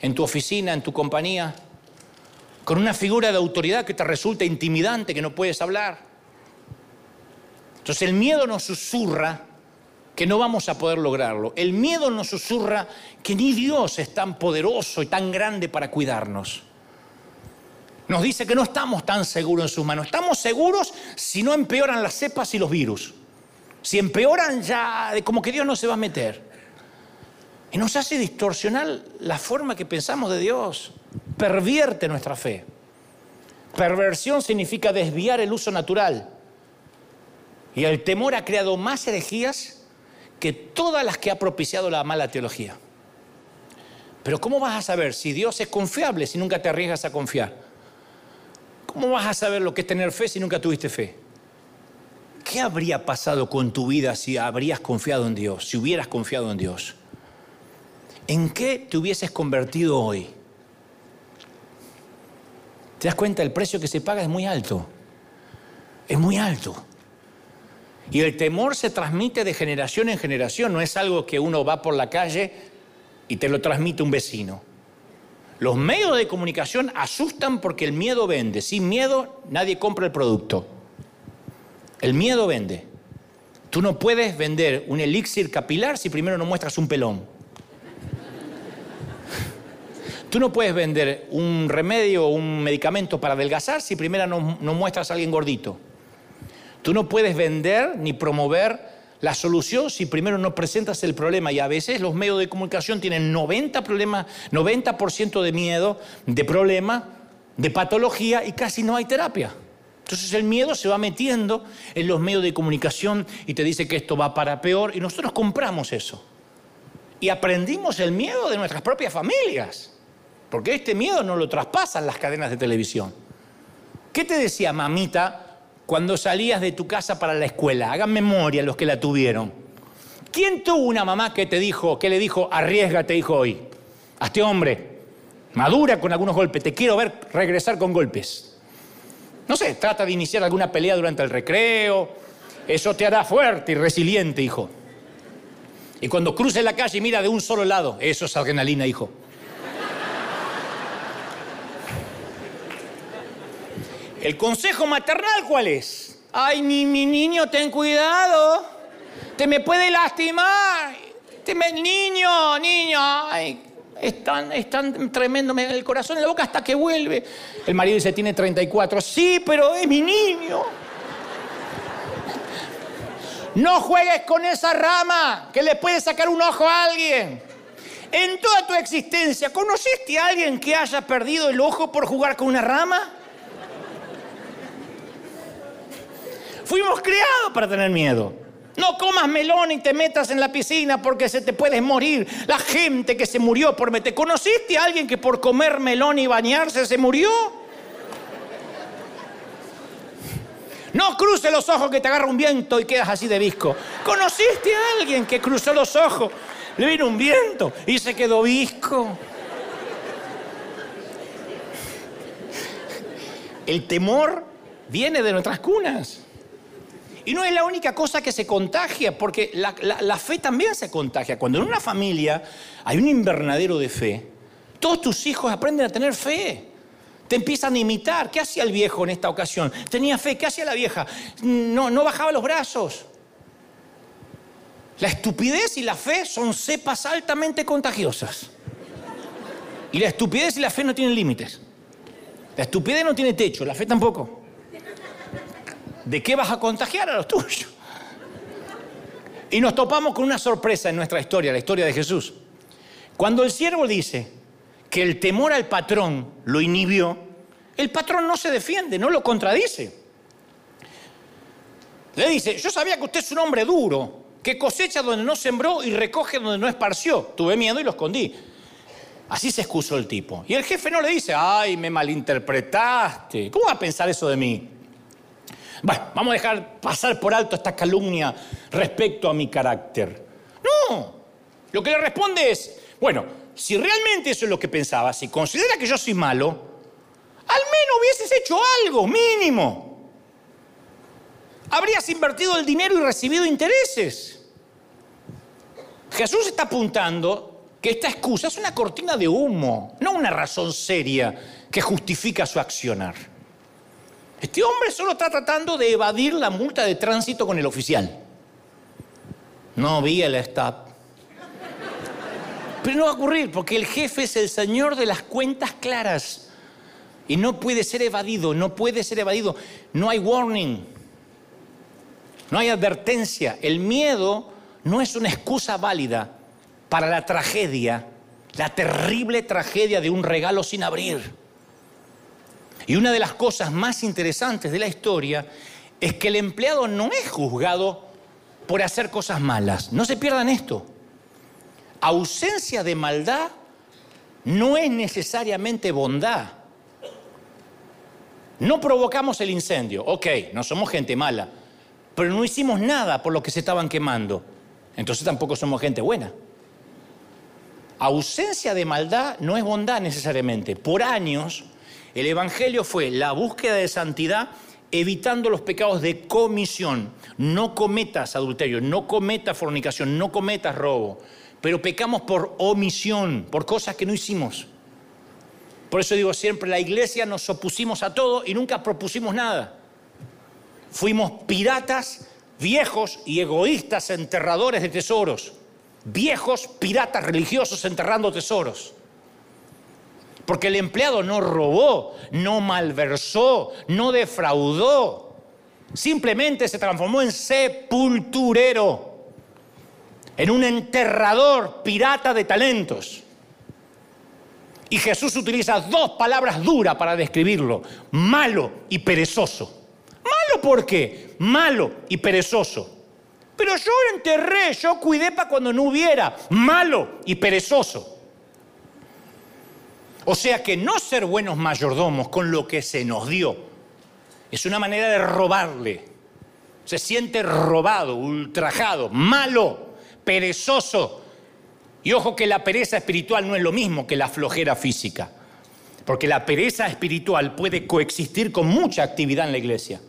en tu oficina, en tu compañía, con una figura de autoridad que te resulta intimidante, que no puedes hablar. Entonces el miedo nos susurra que no vamos a poder lograrlo. El miedo nos susurra que ni Dios es tan poderoso y tan grande para cuidarnos. Nos dice que no estamos tan seguros en sus manos. Estamos seguros si no empeoran las cepas y los virus. Si empeoran ya, como que Dios no se va a meter. Y nos hace distorsionar la forma que pensamos de Dios. Pervierte nuestra fe. Perversión significa desviar el uso natural. Y el temor ha creado más herejías que todas las que ha propiciado la mala teología. Pero ¿cómo vas a saber si Dios es confiable si nunca te arriesgas a confiar? ¿Cómo vas a saber lo que es tener fe si nunca tuviste fe? ¿Qué habría pasado con tu vida si habrías confiado en Dios, si hubieras confiado en Dios? ¿En qué te hubieses convertido hoy? ¿Te das cuenta? El precio que se paga es muy alto. Es muy alto. Y el temor se transmite de generación en generación, no es algo que uno va por la calle y te lo transmite un vecino. Los medios de comunicación asustan porque el miedo vende. Sin miedo nadie compra el producto. El miedo vende. Tú no puedes vender un elixir capilar si primero no muestras un pelón. Tú no puedes vender un remedio o un medicamento para adelgazar si primero no, muestras a alguien gordito. Tú no puedes vender ni promover la solución si primero no presentas el problema. Y a veces los medios de comunicación tienen 90 problemas, 90% de miedo, de problema, de patología y casi no hay terapia. Entonces el miedo se va metiendo en los medios de comunicación y te dice que esto va para peor y nosotros compramos eso. Y aprendimos el miedo de nuestras propias familias, porque este miedo no lo traspasan las cadenas de televisión. ¿Qué te decía mamita cuando salías de tu casa para la escuela? Hagan memoria los que la tuvieron. ¿Quién tuvo una mamá que te dijo, que le dijo, arriesgate, hijo hoy? A este hombre, madura con algunos golpes, te quiero ver regresar con golpes. No sé, trata de iniciar alguna pelea durante el recreo. Eso te hará fuerte y resiliente, hijo. Y cuando cruce la calle y mira de un solo lado, eso es adrenalina, hijo. ¿El consejo maternal cuál es? Ay, mi, mi niño, ten cuidado. Te me puede lastimar. Te me, niño, niño. Ay, es tan, tremendo, me- el corazón en la boca hasta que vuelve. El marido dice, tiene 34. Sí, pero es mi niño. No juegues con esa rama que le puede sacar un ojo a alguien. En toda tu existencia, ¿conociste a alguien que haya perdido el ojo por jugar con una rama? Fuimos creados para tener miedo. No comas melón y te metas en la piscina porque se te puedes morir. La gente que se murió por meter. ¿Conociste a alguien que por comer melón y bañarse se murió? No cruce los ojos que te agarra un viento y quedas así de visco. ¿Conociste a alguien que cruzó los ojos? Le vino un viento y se quedó visco. El temor viene de nuestras cunas. Y no es la única cosa que se contagia, porque la, fe también se contagia. Cuando en una familia hay un invernadero de fe, todos tus hijos aprenden a tener fe. Te empiezan a imitar. ¿Qué hacía el viejo en esta ocasión? Tenía fe. ¿Qué hacía la vieja? No, no bajaba los brazos. La estupidez y la fe son cepas altamente contagiosas. Y la estupidez y la fe no tienen límites. La estupidez no tiene techo, la fe tampoco. ¿De qué vas a contagiar a los tuyos? Y nos topamos con una sorpresa en nuestra historia, la historia de Jesús. Cuando el siervo dice que el temor al patrón lo inhibió, el patrón no se defiende, no lo contradice. Le dice, yo sabía que usted es un hombre duro, que cosecha donde no sembró y recoge donde no esparció. Tuve miedo y lo escondí. Así se excusó el tipo. Y el jefe no le dice, ay, me malinterpretaste. ¿Cómo va a pensar eso de mí? Bueno, vamos a dejar pasar por alto esta calumnia respecto a mi carácter. No, lo que le responde es, bueno, si realmente eso es lo que pensaba, si considera que yo soy malo, al menos hubieses hecho algo, mínimo. Habrías invertido el dinero y recibido intereses. Jesús está apuntando que esta excusa es una cortina de humo, no una razón seria que justifica su accionar. Este hombre solo está tratando de evadir la multa de tránsito con el oficial. No vi el stop. Pero no va a ocurrir porque el jefe es el señor de las cuentas claras. Y no puede ser evadido, no puede ser evadido. No hay warning, no hay advertencia. El miedo no es una excusa válida para la tragedia, la terrible tragedia de un regalo sin abrir. Y una de las cosas más interesantes de la historia es que el empleado no es juzgado por hacer cosas malas. No se pierdan esto. Ausencia de maldad no es necesariamente bondad. No provocamos el incendio, ok, no somos gente mala, pero no hicimos nada por lo que se estaban quemando. Entonces tampoco somos gente buena. Ausencia de maldad no es bondad necesariamente. Por años, El Evangelio fue la búsqueda de santidad evitando los pecados de comisión. No cometas adulterio, no cometas fornicación, no cometas robo. Pero pecamos por omisión, por cosas que no hicimos. Por eso digo siempre, la iglesia nos opusimos a todo y nunca propusimos nada. Fuimos piratas viejos y egoístas enterradores de tesoros. Viejos piratas religiosos enterrando tesoros. Porque el empleado no robó, no malversó, no defraudó. Simplemente se transformó en sepulturero, en un enterrador pirata de talentos. Y Jesús utiliza dos palabras duras para describirlo, malo y perezoso. Malo por qué? Malo y perezoso. Pero yo enterré, yo cuidé para cuando no hubiera, malo y perezoso. O sea que no ser buenos mayordomos con lo que se nos dio es una manera de robarle. Se siente robado, ultrajado, malo, perezoso. Y ojo que la pereza espiritual no es lo mismo que la flojera física. Porque la pereza espiritual puede coexistir con mucha actividad en la iglesia.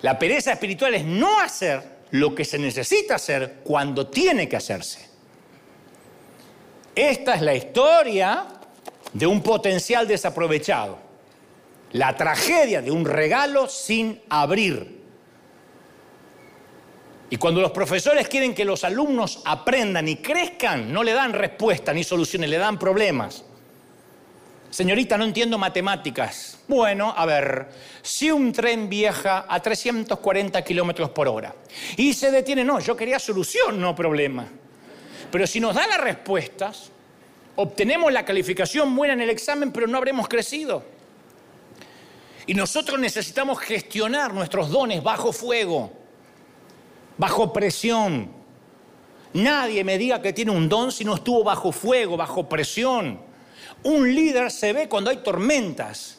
La pereza espiritual es no hacer lo que se necesita hacer cuando tiene que hacerse. Esta es la historia de un potencial desaprovechado. La tragedia de un regalo sin abrir. Y cuando los profesores quieren que los alumnos aprendan y crezcan, no le dan respuesta ni soluciones, le dan problemas. Señorita, no entiendo matemáticas. Bueno, a ver, si un tren viaja a 340 kilómetros por hora y se detiene, no, yo quería solución, no problema. Pero si nos da las respuestas, obtenemos la calificación buena en el examen, pero no habremos crecido. Y nosotros necesitamos gestionar nuestros dones bajo fuego, bajo presión. Nadie me diga que tiene un don si no estuvo bajo fuego, bajo presión. Un líder se ve cuando hay tormentas.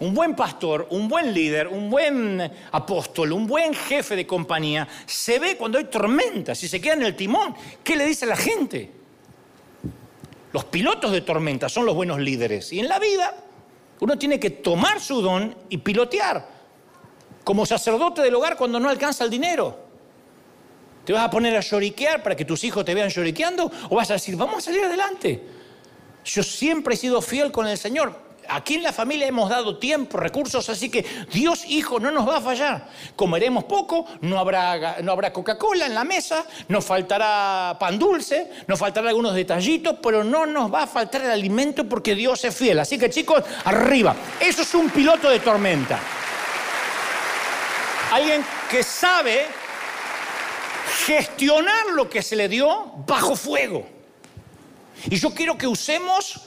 Un buen pastor, un buen líder, un buen apóstol, un buen jefe de compañía, se ve cuando hay tormentas y se queda en el timón. ¿Qué le dice la gente? Los pilotos de tormentas son los buenos líderes. Y en la vida uno tiene que tomar su don y pilotear. Como sacerdote del hogar cuando no alcanza el dinero. ¿Te vas a poner a lloriquear para que tus hijos te vean lloriqueando? ¿O vas a decir, vamos a salir adelante? Yo siempre he sido fiel con el Señor. Aquí en la familia hemos dado tiempo, recursos, así que Dios Hijo no nos va a fallar. Comeremos poco, no habrá, no habrá Coca-Cola en la mesa, nos faltará pan dulce, nos faltará algunos detallitos, pero no nos va a faltar el alimento porque Dios es fiel. Así que chicos, arriba. Eso es un piloto de tormenta. Alguien que sabe gestionar lo que se le dio bajo fuego. Y yo quiero que usemos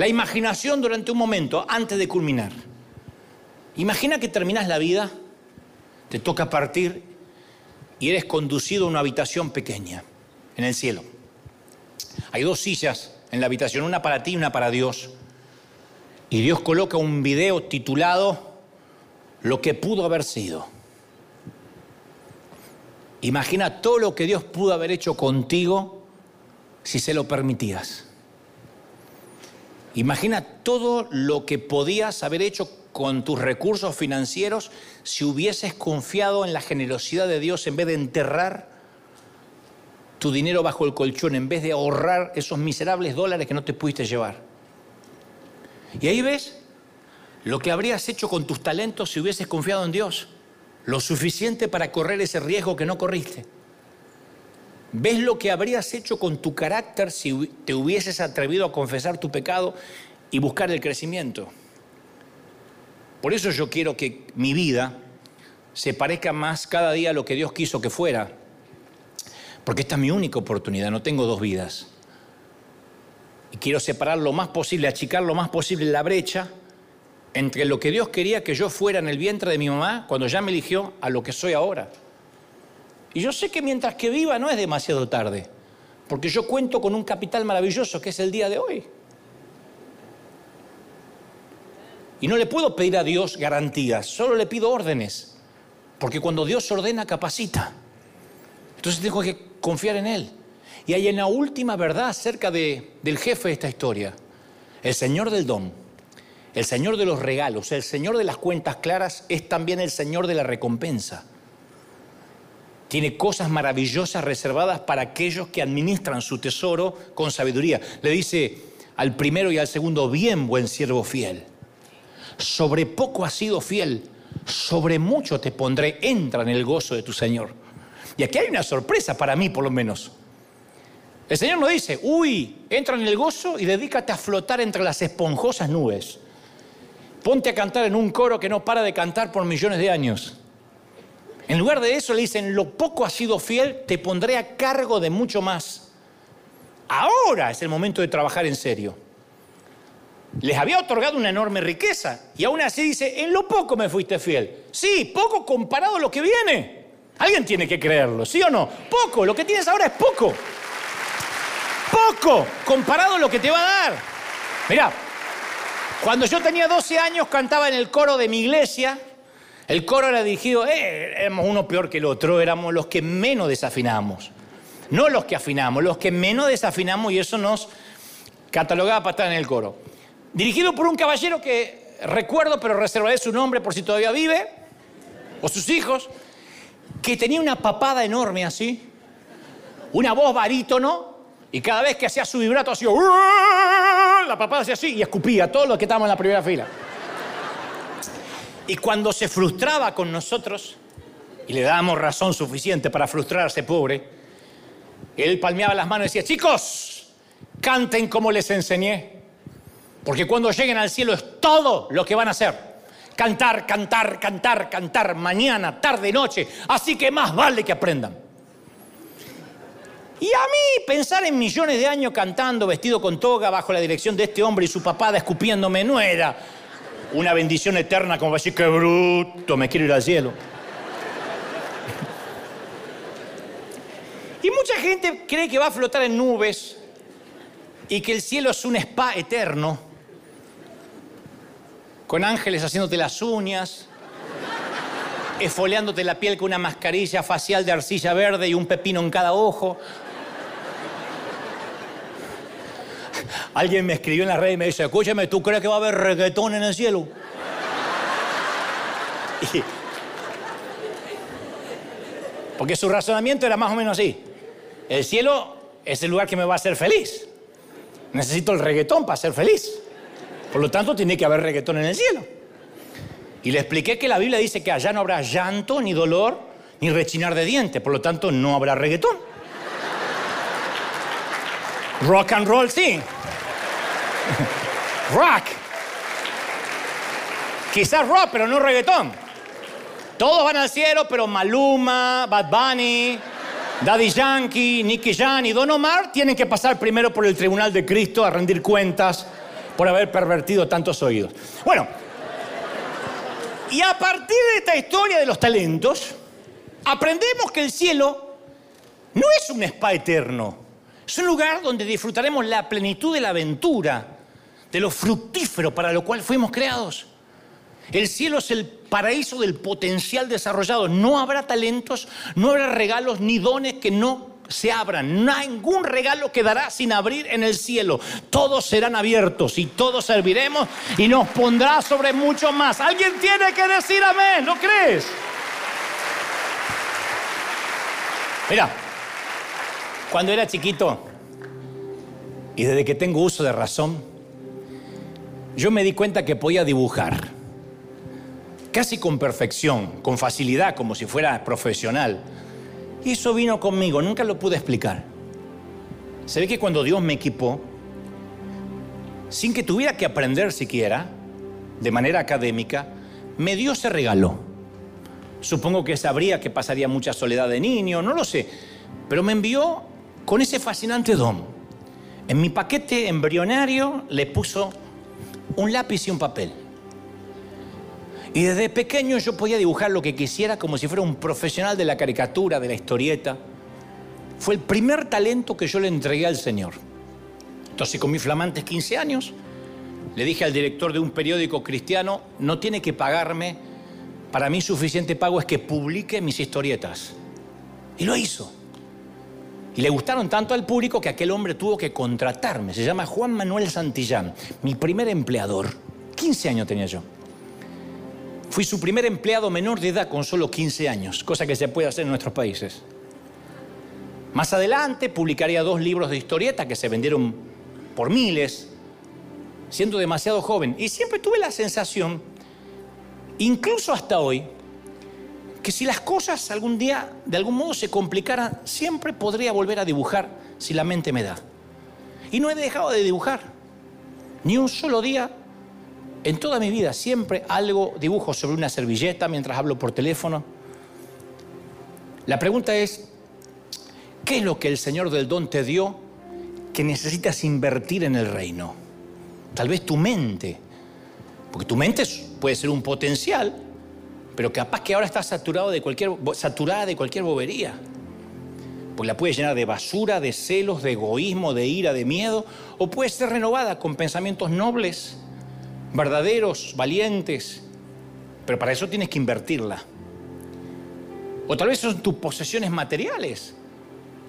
la imaginación durante un momento antes de culminar. Imagina que terminas la vida, te toca partir y eres conducido a una habitación pequeña en el cielo. Hay dos sillas en la habitación, una para ti y una para Dios. Y Dios coloca un video titulado Lo que pudo haber sido. Imagina todo lo que Dios pudo haber hecho contigo si se lo permitías. Imagina todo lo que podías haber hecho con tus recursos financieros si hubieses confiado en la generosidad de Dios en vez de enterrar tu dinero bajo el colchón, en vez de ahorrar esos miserables dólares que no te pudiste llevar. Y ahí ves lo que habrías hecho con tus talentos si hubieses confiado en Dios, lo suficiente para correr ese riesgo que no corriste. ¿Ves lo que habrías hecho con tu carácter si te hubieses atrevido a confesar tu pecado y buscar el crecimiento? Por eso yo quiero que mi vida se parezca más cada día a lo que Dios quiso que fuera. Porque esta es mi única oportunidad, no tengo dos vidas. Y quiero separar lo más posible, achicar lo más posible la brecha entre lo que Dios quería que yo fuera en el vientre de mi mamá cuando ya me eligió a lo que soy ahora. Y yo sé que mientras que viva no es demasiado tarde, porque yo cuento con un capital maravilloso que es el día de hoy. Y no le puedo pedir a Dios garantías, solo le pido órdenes, porque cuando Dios ordena, capacita. Entonces tengo que confiar en Él. Y hay una última verdad acerca de, del jefe de esta historia, el Señor del don, el Señor de los regalos, el Señor de las cuentas claras, es también el Señor de la recompensa. Tiene cosas maravillosas reservadas para aquellos que administran su tesoro con sabiduría. Le dice al primero y al segundo, bien buen siervo fiel. Sobre poco has sido fiel, sobre mucho te pondré, entra en el gozo de tu Señor. Y aquí hay una sorpresa para mí por lo menos. El Señor no dice, uy, entra en el gozo y dedícate a flotar entre las esponjosas nubes. Ponte a cantar en un coro que no para de cantar por millones de años. En lugar de eso le dicen, lo poco has sido fiel, te pondré a cargo de mucho más. Ahora es el momento de trabajar en serio. Les había otorgado una enorme riqueza y aún así dice, en lo poco me fuiste fiel. Sí, poco comparado a lo que viene. Alguien tiene que creerlo, ¿sí o no? Poco, lo que tienes ahora es poco poco comparado a lo que te va a dar. Mira, cuando yo tenía 12 años cantaba en el coro de mi iglesia. El coro era dirigido, eh, éramos uno peor que el otro, éramos los que menos desafinamos. No los que afinamos, los que menos desafinamos y eso nos catalogaba para estar en el coro. Dirigido por un caballero que recuerdo, pero reservaré su nombre por si todavía vive, o sus hijos, que tenía una papada enorme así, una voz barítono, y cada vez que hacía su vibrato hacía... La papada hacía así y escupía a todos los que estábamos en la primera fila. Y cuando se frustraba con nosotros, y le dábamos razón suficiente para frustrarse, pobre, él palmeaba las manos y decía, chicos, canten como les enseñé, porque cuando lleguen al cielo es todo lo que van a hacer. Cantar, cantar, cantar, cantar, mañana, tarde, noche. Así que más vale que aprendan. Y a mí pensar en millones de años cantando, vestido con toga, bajo la dirección de este hombre y su papada escupiéndome, no era una bendición eterna como decir, qué bruto, me quiero ir al cielo. Y mucha gente cree que va a flotar en nubes y que el cielo es un spa eterno, con ángeles haciéndote las uñas, esfoleándote la piel con una mascarilla facial de arcilla verde y un pepino en cada ojo. Alguien me escribió en la red y me dice, escúchame, ¿tú crees que va a haber reggaetón en el cielo? Porque su razonamiento era más o menos así. El cielo es el lugar que me va a hacer feliz. Necesito el reggaetón para ser feliz. Por lo tanto, tiene que haber reggaetón en el cielo. Y le expliqué que la Biblia dice que allá no habrá llanto, ni dolor, ni rechinar de dientes. Por lo tanto, no habrá reggaetón. Rock and roll, sí. rock. Quizás rock, pero no reggaetón. Todos van al cielo, pero Maluma, Bad Bunny, Daddy Yankee, Nicky Jan y Don Omar tienen que pasar primero por el tribunal de Cristo a rendir cuentas por haber pervertido tantos oídos. Bueno, y a partir de esta historia de los talentos, aprendemos que el cielo no es un spa eterno, es un lugar donde disfrutaremos la plenitud de la aventura de lo fructífero para lo cual fuimos creados. El cielo es el paraíso del potencial desarrollado. No habrá talentos, no habrá regalos ni dones que no se abran. Ningún regalo quedará sin abrir en el cielo. Todos serán abiertos y todos serviremos y nos pondrá sobre mucho más. Alguien tiene que decir amén, ¿no crees? Mira, cuando era chiquito y desde que tengo uso de razón, yo me di cuenta que podía dibujar, casi con perfección, con facilidad, como si fuera profesional. Y eso vino conmigo, nunca lo pude explicar. Se ve que cuando Dios me equipó, sin que tuviera que aprender siquiera, de manera académica, me dio ese regalo. Supongo que sabría que pasaría mucha soledad de niño, no lo sé, pero me envió con ese fascinante don. En mi paquete embrionario le puso un lápiz y un papel. Y desde pequeño yo podía dibujar lo que quisiera como si fuera un profesional de la caricatura, de la historieta. Fue el primer talento que yo le entregué al Señor. Entonces con mis flamantes 15 años le dije al director de un periódico cristiano, no tiene que pagarme, para mí suficiente pago es que publique mis historietas. Y lo hizo. Y le gustaron tanto al público que aquel hombre tuvo que contratarme. Se llama Juan Manuel Santillán, mi primer empleador. 15 años tenía yo. Fui su primer empleado menor de edad con solo 15 años, cosa que se puede hacer en nuestros países. Más adelante publicaría dos libros de historieta que se vendieron por miles, siendo demasiado joven. Y siempre tuve la sensación, incluso hasta hoy, que si las cosas algún día de algún modo se complicaran, siempre podría volver a dibujar si la mente me da. Y no he dejado de dibujar. Ni un solo día en toda mi vida, siempre algo dibujo sobre una servilleta mientras hablo por teléfono. La pregunta es, ¿qué es lo que el Señor del Don te dio que necesitas invertir en el reino? Tal vez tu mente, porque tu mente puede ser un potencial, pero capaz que ahora está saturado de cualquier, saturada de cualquier bobería. Pues la puede llenar de basura, de celos, de egoísmo, de ira, de miedo, o puede ser renovada con pensamientos nobles, verdaderos, valientes, pero para eso tienes que invertirla. O tal vez son tus posesiones materiales.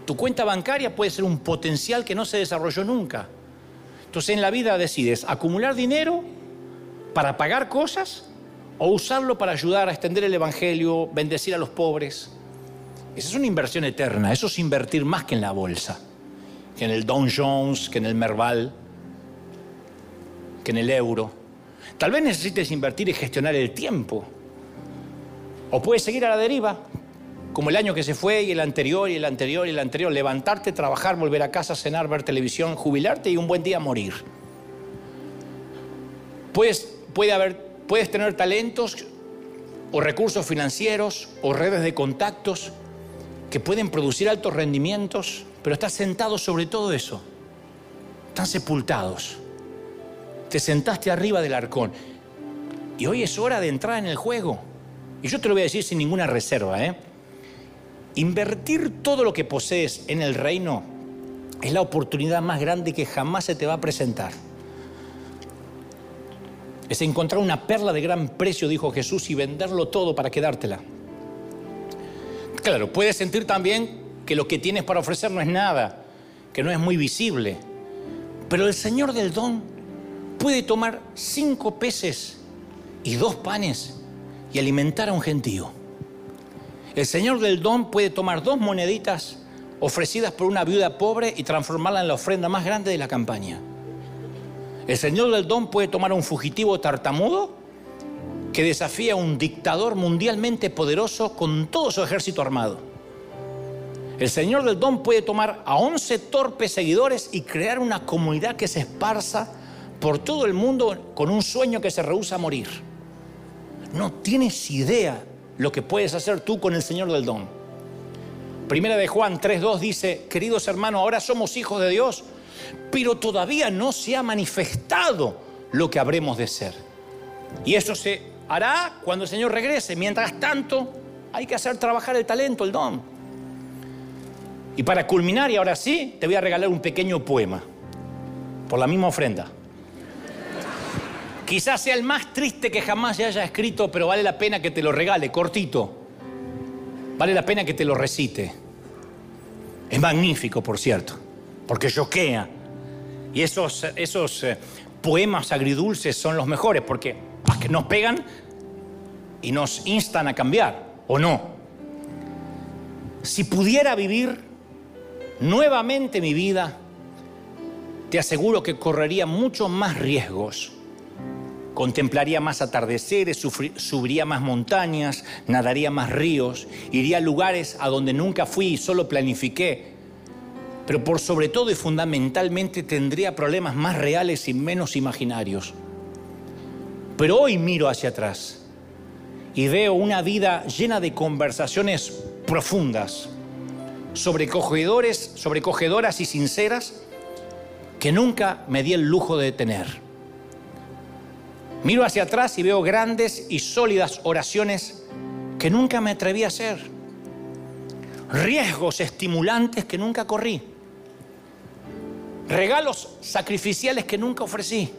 Tu cuenta bancaria puede ser un potencial que no se desarrolló nunca. Entonces en la vida decides acumular dinero para pagar cosas o usarlo para ayudar a extender el Evangelio, bendecir a los pobres. Esa es una inversión eterna, eso es invertir más que en la bolsa, que en el Dow Jones, que en el Merval, que en el euro. Tal vez necesites invertir y gestionar el tiempo. O puedes seguir a la deriva, como el año que se fue y el anterior y el anterior y el anterior, levantarte, trabajar, volver a casa, cenar, ver televisión, jubilarte y un buen día morir. Puedes, puede haber Puedes tener talentos o recursos financieros o redes de contactos que pueden producir altos rendimientos, pero estás sentado sobre todo eso. Están sepultados. Te sentaste arriba del arcón. Y hoy es hora de entrar en el juego. Y yo te lo voy a decir sin ninguna reserva. ¿eh? Invertir todo lo que posees en el reino es la oportunidad más grande que jamás se te va a presentar es encontrar una perla de gran precio, dijo Jesús, y venderlo todo para quedártela. Claro, puedes sentir también que lo que tienes para ofrecer no es nada, que no es muy visible, pero el Señor del don puede tomar cinco peces y dos panes y alimentar a un gentío. El Señor del don puede tomar dos moneditas ofrecidas por una viuda pobre y transformarla en la ofrenda más grande de la campaña. El Señor del Don puede tomar a un fugitivo tartamudo que desafía a un dictador mundialmente poderoso con todo su ejército armado. El Señor del Don puede tomar a 11 torpes seguidores y crear una comunidad que se esparza por todo el mundo con un sueño que se rehúsa a morir. No tienes idea lo que puedes hacer tú con el Señor del Don. Primera de Juan 3.2 dice, queridos hermanos, ahora somos hijos de Dios pero todavía no se ha manifestado lo que habremos de ser. Y eso se hará cuando el Señor regrese. Mientras tanto, hay que hacer trabajar el talento, el don. Y para culminar, y ahora sí, te voy a regalar un pequeño poema, por la misma ofrenda. Quizás sea el más triste que jamás se haya escrito, pero vale la pena que te lo regale, cortito. Vale la pena que te lo recite. Es magnífico, por cierto, porque choquea y esos, esos eh, poemas agridulces son los mejores porque nos pegan y nos instan a cambiar, ¿o no? Si pudiera vivir nuevamente mi vida, te aseguro que correría muchos más riesgos. Contemplaría más atardeceres, subiría más montañas, nadaría más ríos, iría a lugares a donde nunca fui y solo planifiqué pero por sobre todo y fundamentalmente tendría problemas más reales y menos imaginarios. Pero hoy miro hacia atrás y veo una vida llena de conversaciones profundas, sobrecogedoras y sinceras que nunca me di el lujo de tener. Miro hacia atrás y veo grandes y sólidas oraciones que nunca me atreví a hacer. Riesgos estimulantes que nunca corrí regalos sacrificiales que nunca ofrecí,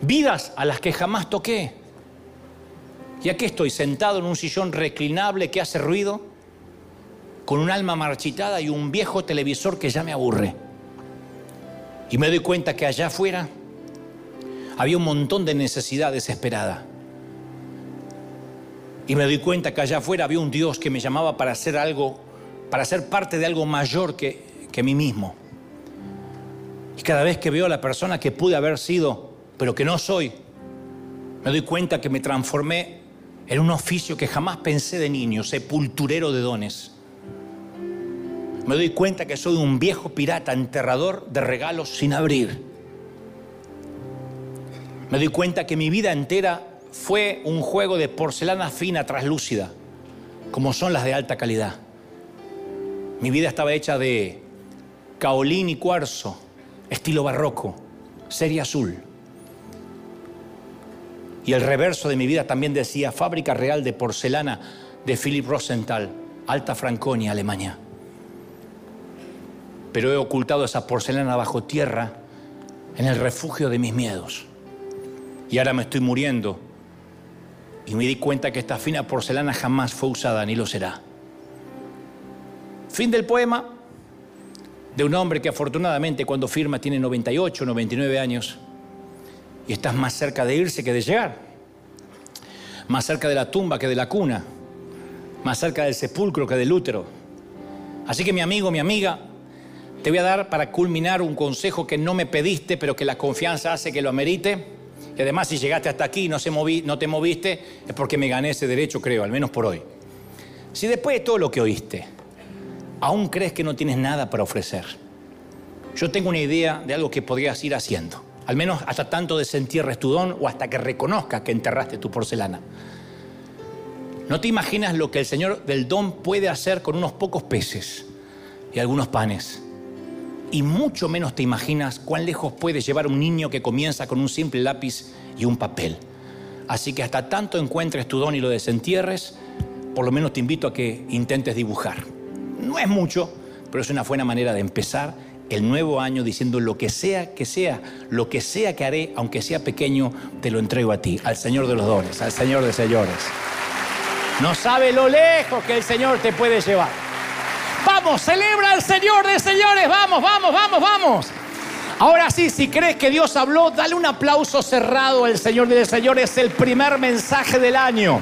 vidas a las que jamás toqué. Y aquí estoy sentado en un sillón reclinable que hace ruido, con un alma marchitada y un viejo televisor que ya me aburre. Y me doy cuenta que allá afuera había un montón de necesidad desesperada. Y me doy cuenta que allá afuera había un Dios que me llamaba para hacer algo, para ser parte de algo mayor que, que mí mismo. Y cada vez que veo a la persona que pude haber sido, pero que no soy, me doy cuenta que me transformé en un oficio que jamás pensé de niño, sepulturero de dones. Me doy cuenta que soy un viejo pirata enterrador de regalos sin abrir. Me doy cuenta que mi vida entera fue un juego de porcelana fina, traslúcida, como son las de alta calidad. Mi vida estaba hecha de caolín y cuarzo, estilo barroco, serie azul. Y el reverso de mi vida también decía Fábrica Real de Porcelana de Philip Rosenthal, Alta Franconia, Alemania. Pero he ocultado esa porcelana bajo tierra en el refugio de mis miedos. Y ahora me estoy muriendo y me di cuenta que esta fina porcelana jamás fue usada ni lo será. Fin del poema de un hombre que afortunadamente cuando firma tiene 98, 99 años y estás más cerca de irse que de llegar, más cerca de la tumba que de la cuna, más cerca del sepulcro que del útero. Así que mi amigo, mi amiga, te voy a dar para culminar un consejo que no me pediste, pero que la confianza hace que lo amerite y además si llegaste hasta aquí y no, se no te moviste, es porque me gané ese derecho, creo, al menos por hoy. Si después de todo lo que oíste, aún crees que no tienes nada para ofrecer, yo tengo una idea de algo que podrías ir haciendo. Al menos hasta tanto desentierres tu don o hasta que reconozcas que enterraste tu porcelana. No te imaginas lo que el Señor del don puede hacer con unos pocos peces y algunos panes y mucho menos te imaginas cuán lejos puede llevar un niño que comienza con un simple lápiz y un papel. Así que hasta tanto encuentres tu don y lo desentierres, por lo menos te invito a que intentes dibujar. No es mucho, pero es una buena manera de empezar el nuevo año diciendo lo que sea que sea, lo que sea que haré, aunque sea pequeño, te lo entrego a ti, al Señor de los dones, al Señor de señores. No sabe lo lejos que el Señor te puede llevar. Vamos, celebra al Señor de señores. Vamos, vamos, vamos, vamos. Ahora sí, si crees que Dios habló, dale un aplauso cerrado al Señor de señores. El primer mensaje del año.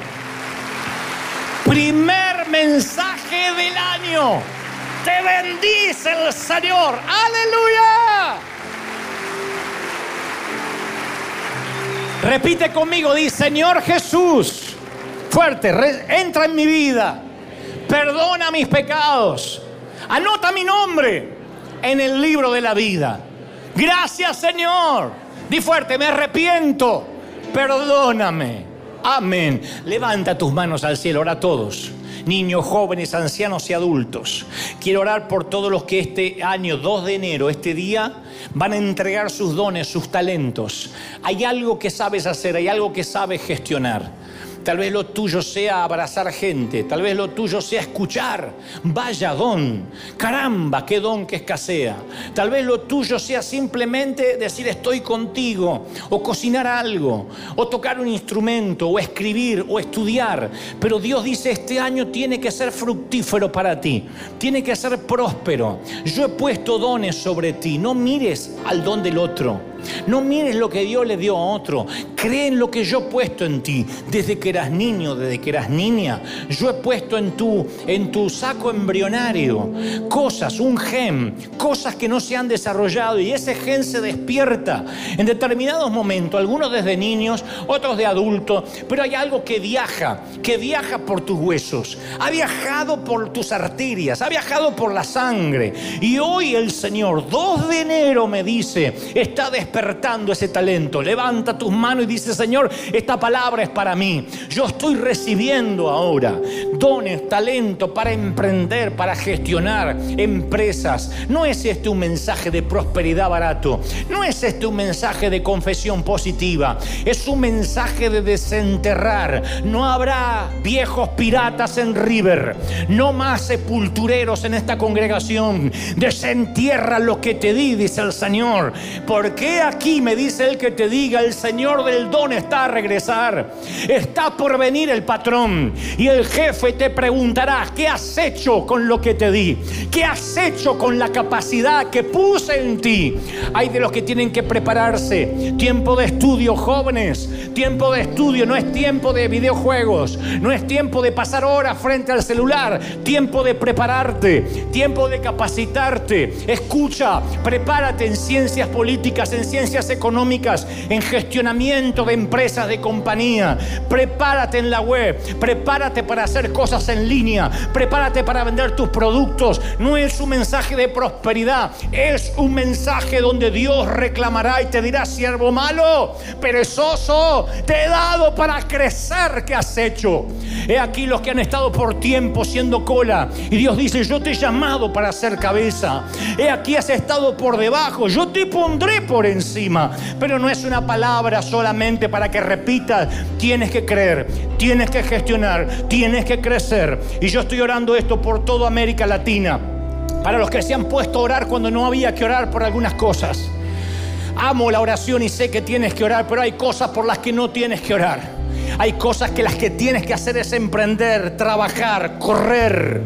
Primer mensaje del año. Te bendice el Señor. Aleluya. Repite conmigo, dice Señor Jesús. Fuerte, entra en mi vida perdona mis pecados, anota mi nombre en el libro de la vida. Gracias Señor. Di fuerte, me arrepiento, perdóname. Amén. Levanta tus manos al cielo, ora a todos niños, jóvenes, ancianos y adultos. Quiero orar por todos los que este año 2 de enero, este día, van a entregar sus dones, sus talentos. Hay algo que sabes hacer, hay algo que sabes gestionar. Tal vez lo tuyo sea abrazar gente, tal vez lo tuyo sea escuchar. Vaya don, caramba, qué don que escasea. Tal vez lo tuyo sea simplemente decir estoy contigo, o cocinar algo, o tocar un instrumento, o escribir, o estudiar. Pero Dios dice, este año tiene que ser fructífero para ti, tiene que ser próspero. Yo he puesto dones sobre ti, no mires al don del otro. No mires lo que Dios le dio a otro. Cree en lo que yo he puesto en ti. Desde que eras niño, desde que eras niña, yo he puesto en tu, en tu saco embrionario cosas, un gen, cosas que no se han desarrollado y ese gen se despierta en determinados momentos, algunos desde niños, otros de adultos, pero hay algo que viaja, que viaja por tus huesos, ha viajado por tus arterias, ha viajado por la sangre. Y hoy el Señor, 2 de enero, me dice, está despertando despertando ese talento. Levanta tus manos y dice, Señor, esta palabra es para mí. Yo estoy recibiendo ahora dones, talento para emprender, para gestionar empresas. No es este un mensaje de prosperidad barato. No es este un mensaje de confesión positiva. Es un mensaje de desenterrar. No habrá viejos piratas en River. No más sepultureros en esta congregación. Desentierra lo que te di, dice el Señor. Porque aquí, me dice el que te diga, el Señor del don está a regresar. Está por venir el patrón y el jefe, te preguntarás, ¿qué has hecho con lo que te di? ¿Qué has hecho con la capacidad que puse en ti? Hay de los que tienen que prepararse. Tiempo de estudio, jóvenes. Tiempo de estudio, no es tiempo de videojuegos. No es tiempo de pasar horas frente al celular. Tiempo de prepararte. Tiempo de capacitarte. Escucha, prepárate en ciencias políticas, en ciencias económicas, en gestionamiento de empresas, de compañía. Prepárate en la web. Prepárate para hacer cosas en línea. Prepárate para vender tus productos. No es un mensaje de prosperidad. Es un mensaje donde Dios reclamará y te dirá, siervo malo, perezoso, te he dado para crecer que has hecho. He aquí los que han estado por tiempo siendo cola. Y Dios dice, yo te he llamado para ser cabeza. He aquí has estado por debajo. Yo te pondré por encima. Pero no es una palabra solamente para que repitas. Tienes que creer, tienes que gestionar, tienes que crecer. Y yo estoy orando esto por toda América Latina. Para los que se han puesto a orar cuando no había que orar por algunas cosas. Amo la oración y sé que tienes que orar, pero hay cosas por las que no tienes que orar. Hay cosas que las que tienes que hacer es emprender, trabajar, correr.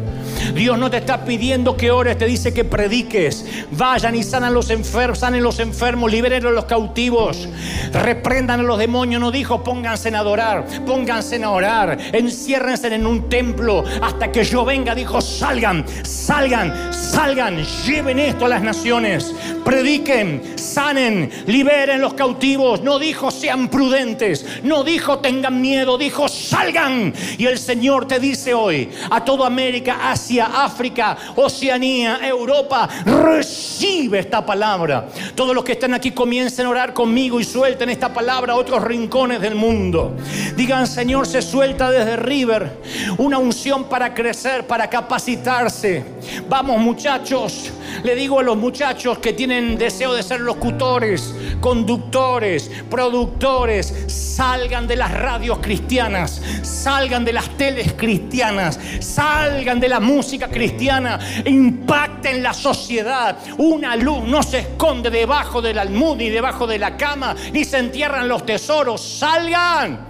Dios no te está pidiendo que ores, te dice que prediques. Vayan y sanan los enfermos, sanen los enfermos, liberen a los cautivos, reprendan a los demonios. No dijo pónganse a adorar, pónganse a orar, enciérrense en un templo hasta que yo venga. Dijo salgan, salgan, salgan, lleven esto a las naciones, prediquen, sanen, liberen los cautivos. No dijo sean prudentes, no dijo tengan miedo, dijo salgan. Y el Señor te dice hoy a toda América, África, Oceanía, Europa, recibe esta palabra. Todos los que están aquí comiencen a orar conmigo y suelten esta palabra a otros rincones del mundo. Digan, Señor, se suelta desde River una unción para crecer, para capacitarse. Vamos muchachos, le digo a los muchachos que tienen deseo de ser locutores, conductores, productores, salgan de las radios cristianas, salgan de las teles cristianas, salgan de la música cristiana, impacten la sociedad. Una luz no se esconde debajo del almud ni debajo de la cama, ni se entierran los tesoros. Salgan,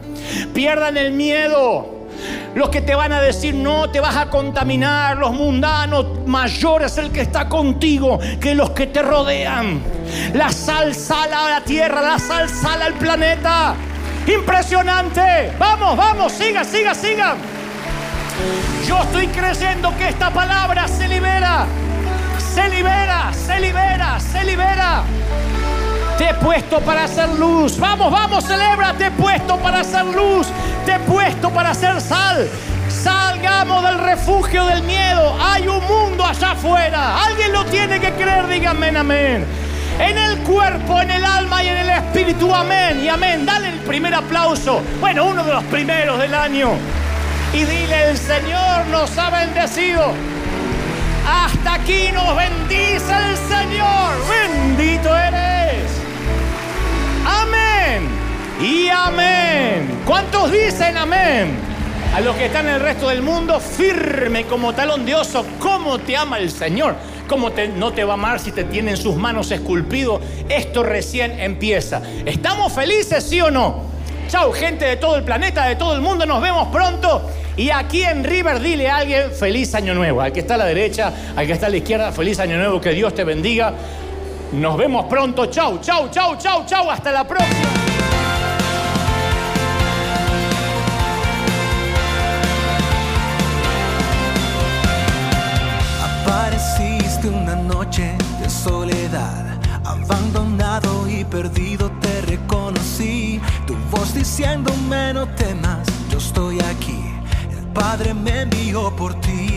pierdan el miedo. Los que te van a decir no te vas a contaminar, los mundanos, mayor es el que está contigo que los que te rodean. La sal sala a la tierra, la sal sala al planeta. Impresionante. Vamos, vamos, siga, siga, siga. Yo estoy creyendo que esta palabra se libera. Se libera, se libera, se libera. Te he puesto para hacer luz. Vamos, vamos, celebra. Te he puesto para hacer luz. Te he puesto para hacer sal. Salgamos del refugio del miedo. Hay un mundo allá afuera. Alguien lo tiene que creer. Díganme amén. En el cuerpo, en el alma y en el espíritu. Amén y amén. Dale el primer aplauso. Bueno, uno de los primeros del año. Y dile, el Señor nos ha bendecido. Hasta aquí nos bendice el Señor. Bendito eres. Amén. Y amén. ¿Cuántos dicen amén? A los que están en el resto del mundo, firme como talón de oso, ¿cómo te ama el Señor? ¿Cómo te, no te va a amar si te tiene en sus manos esculpido? Esto recién empieza. ¿Estamos felices, sí o no? Chao, gente de todo el planeta, de todo el mundo, nos vemos pronto. Y aquí en River dile a alguien feliz año nuevo. Al que está a la derecha, al que está a la izquierda, feliz año nuevo, que Dios te bendiga. Nos vemos pronto. Chau, chau, chau, chau, chau. Hasta la próxima. Apareciste una noche de soledad, abandonado y perdido te reconocí. Tu voz diciéndome no temas, yo estoy aquí. El Padre me envió por ti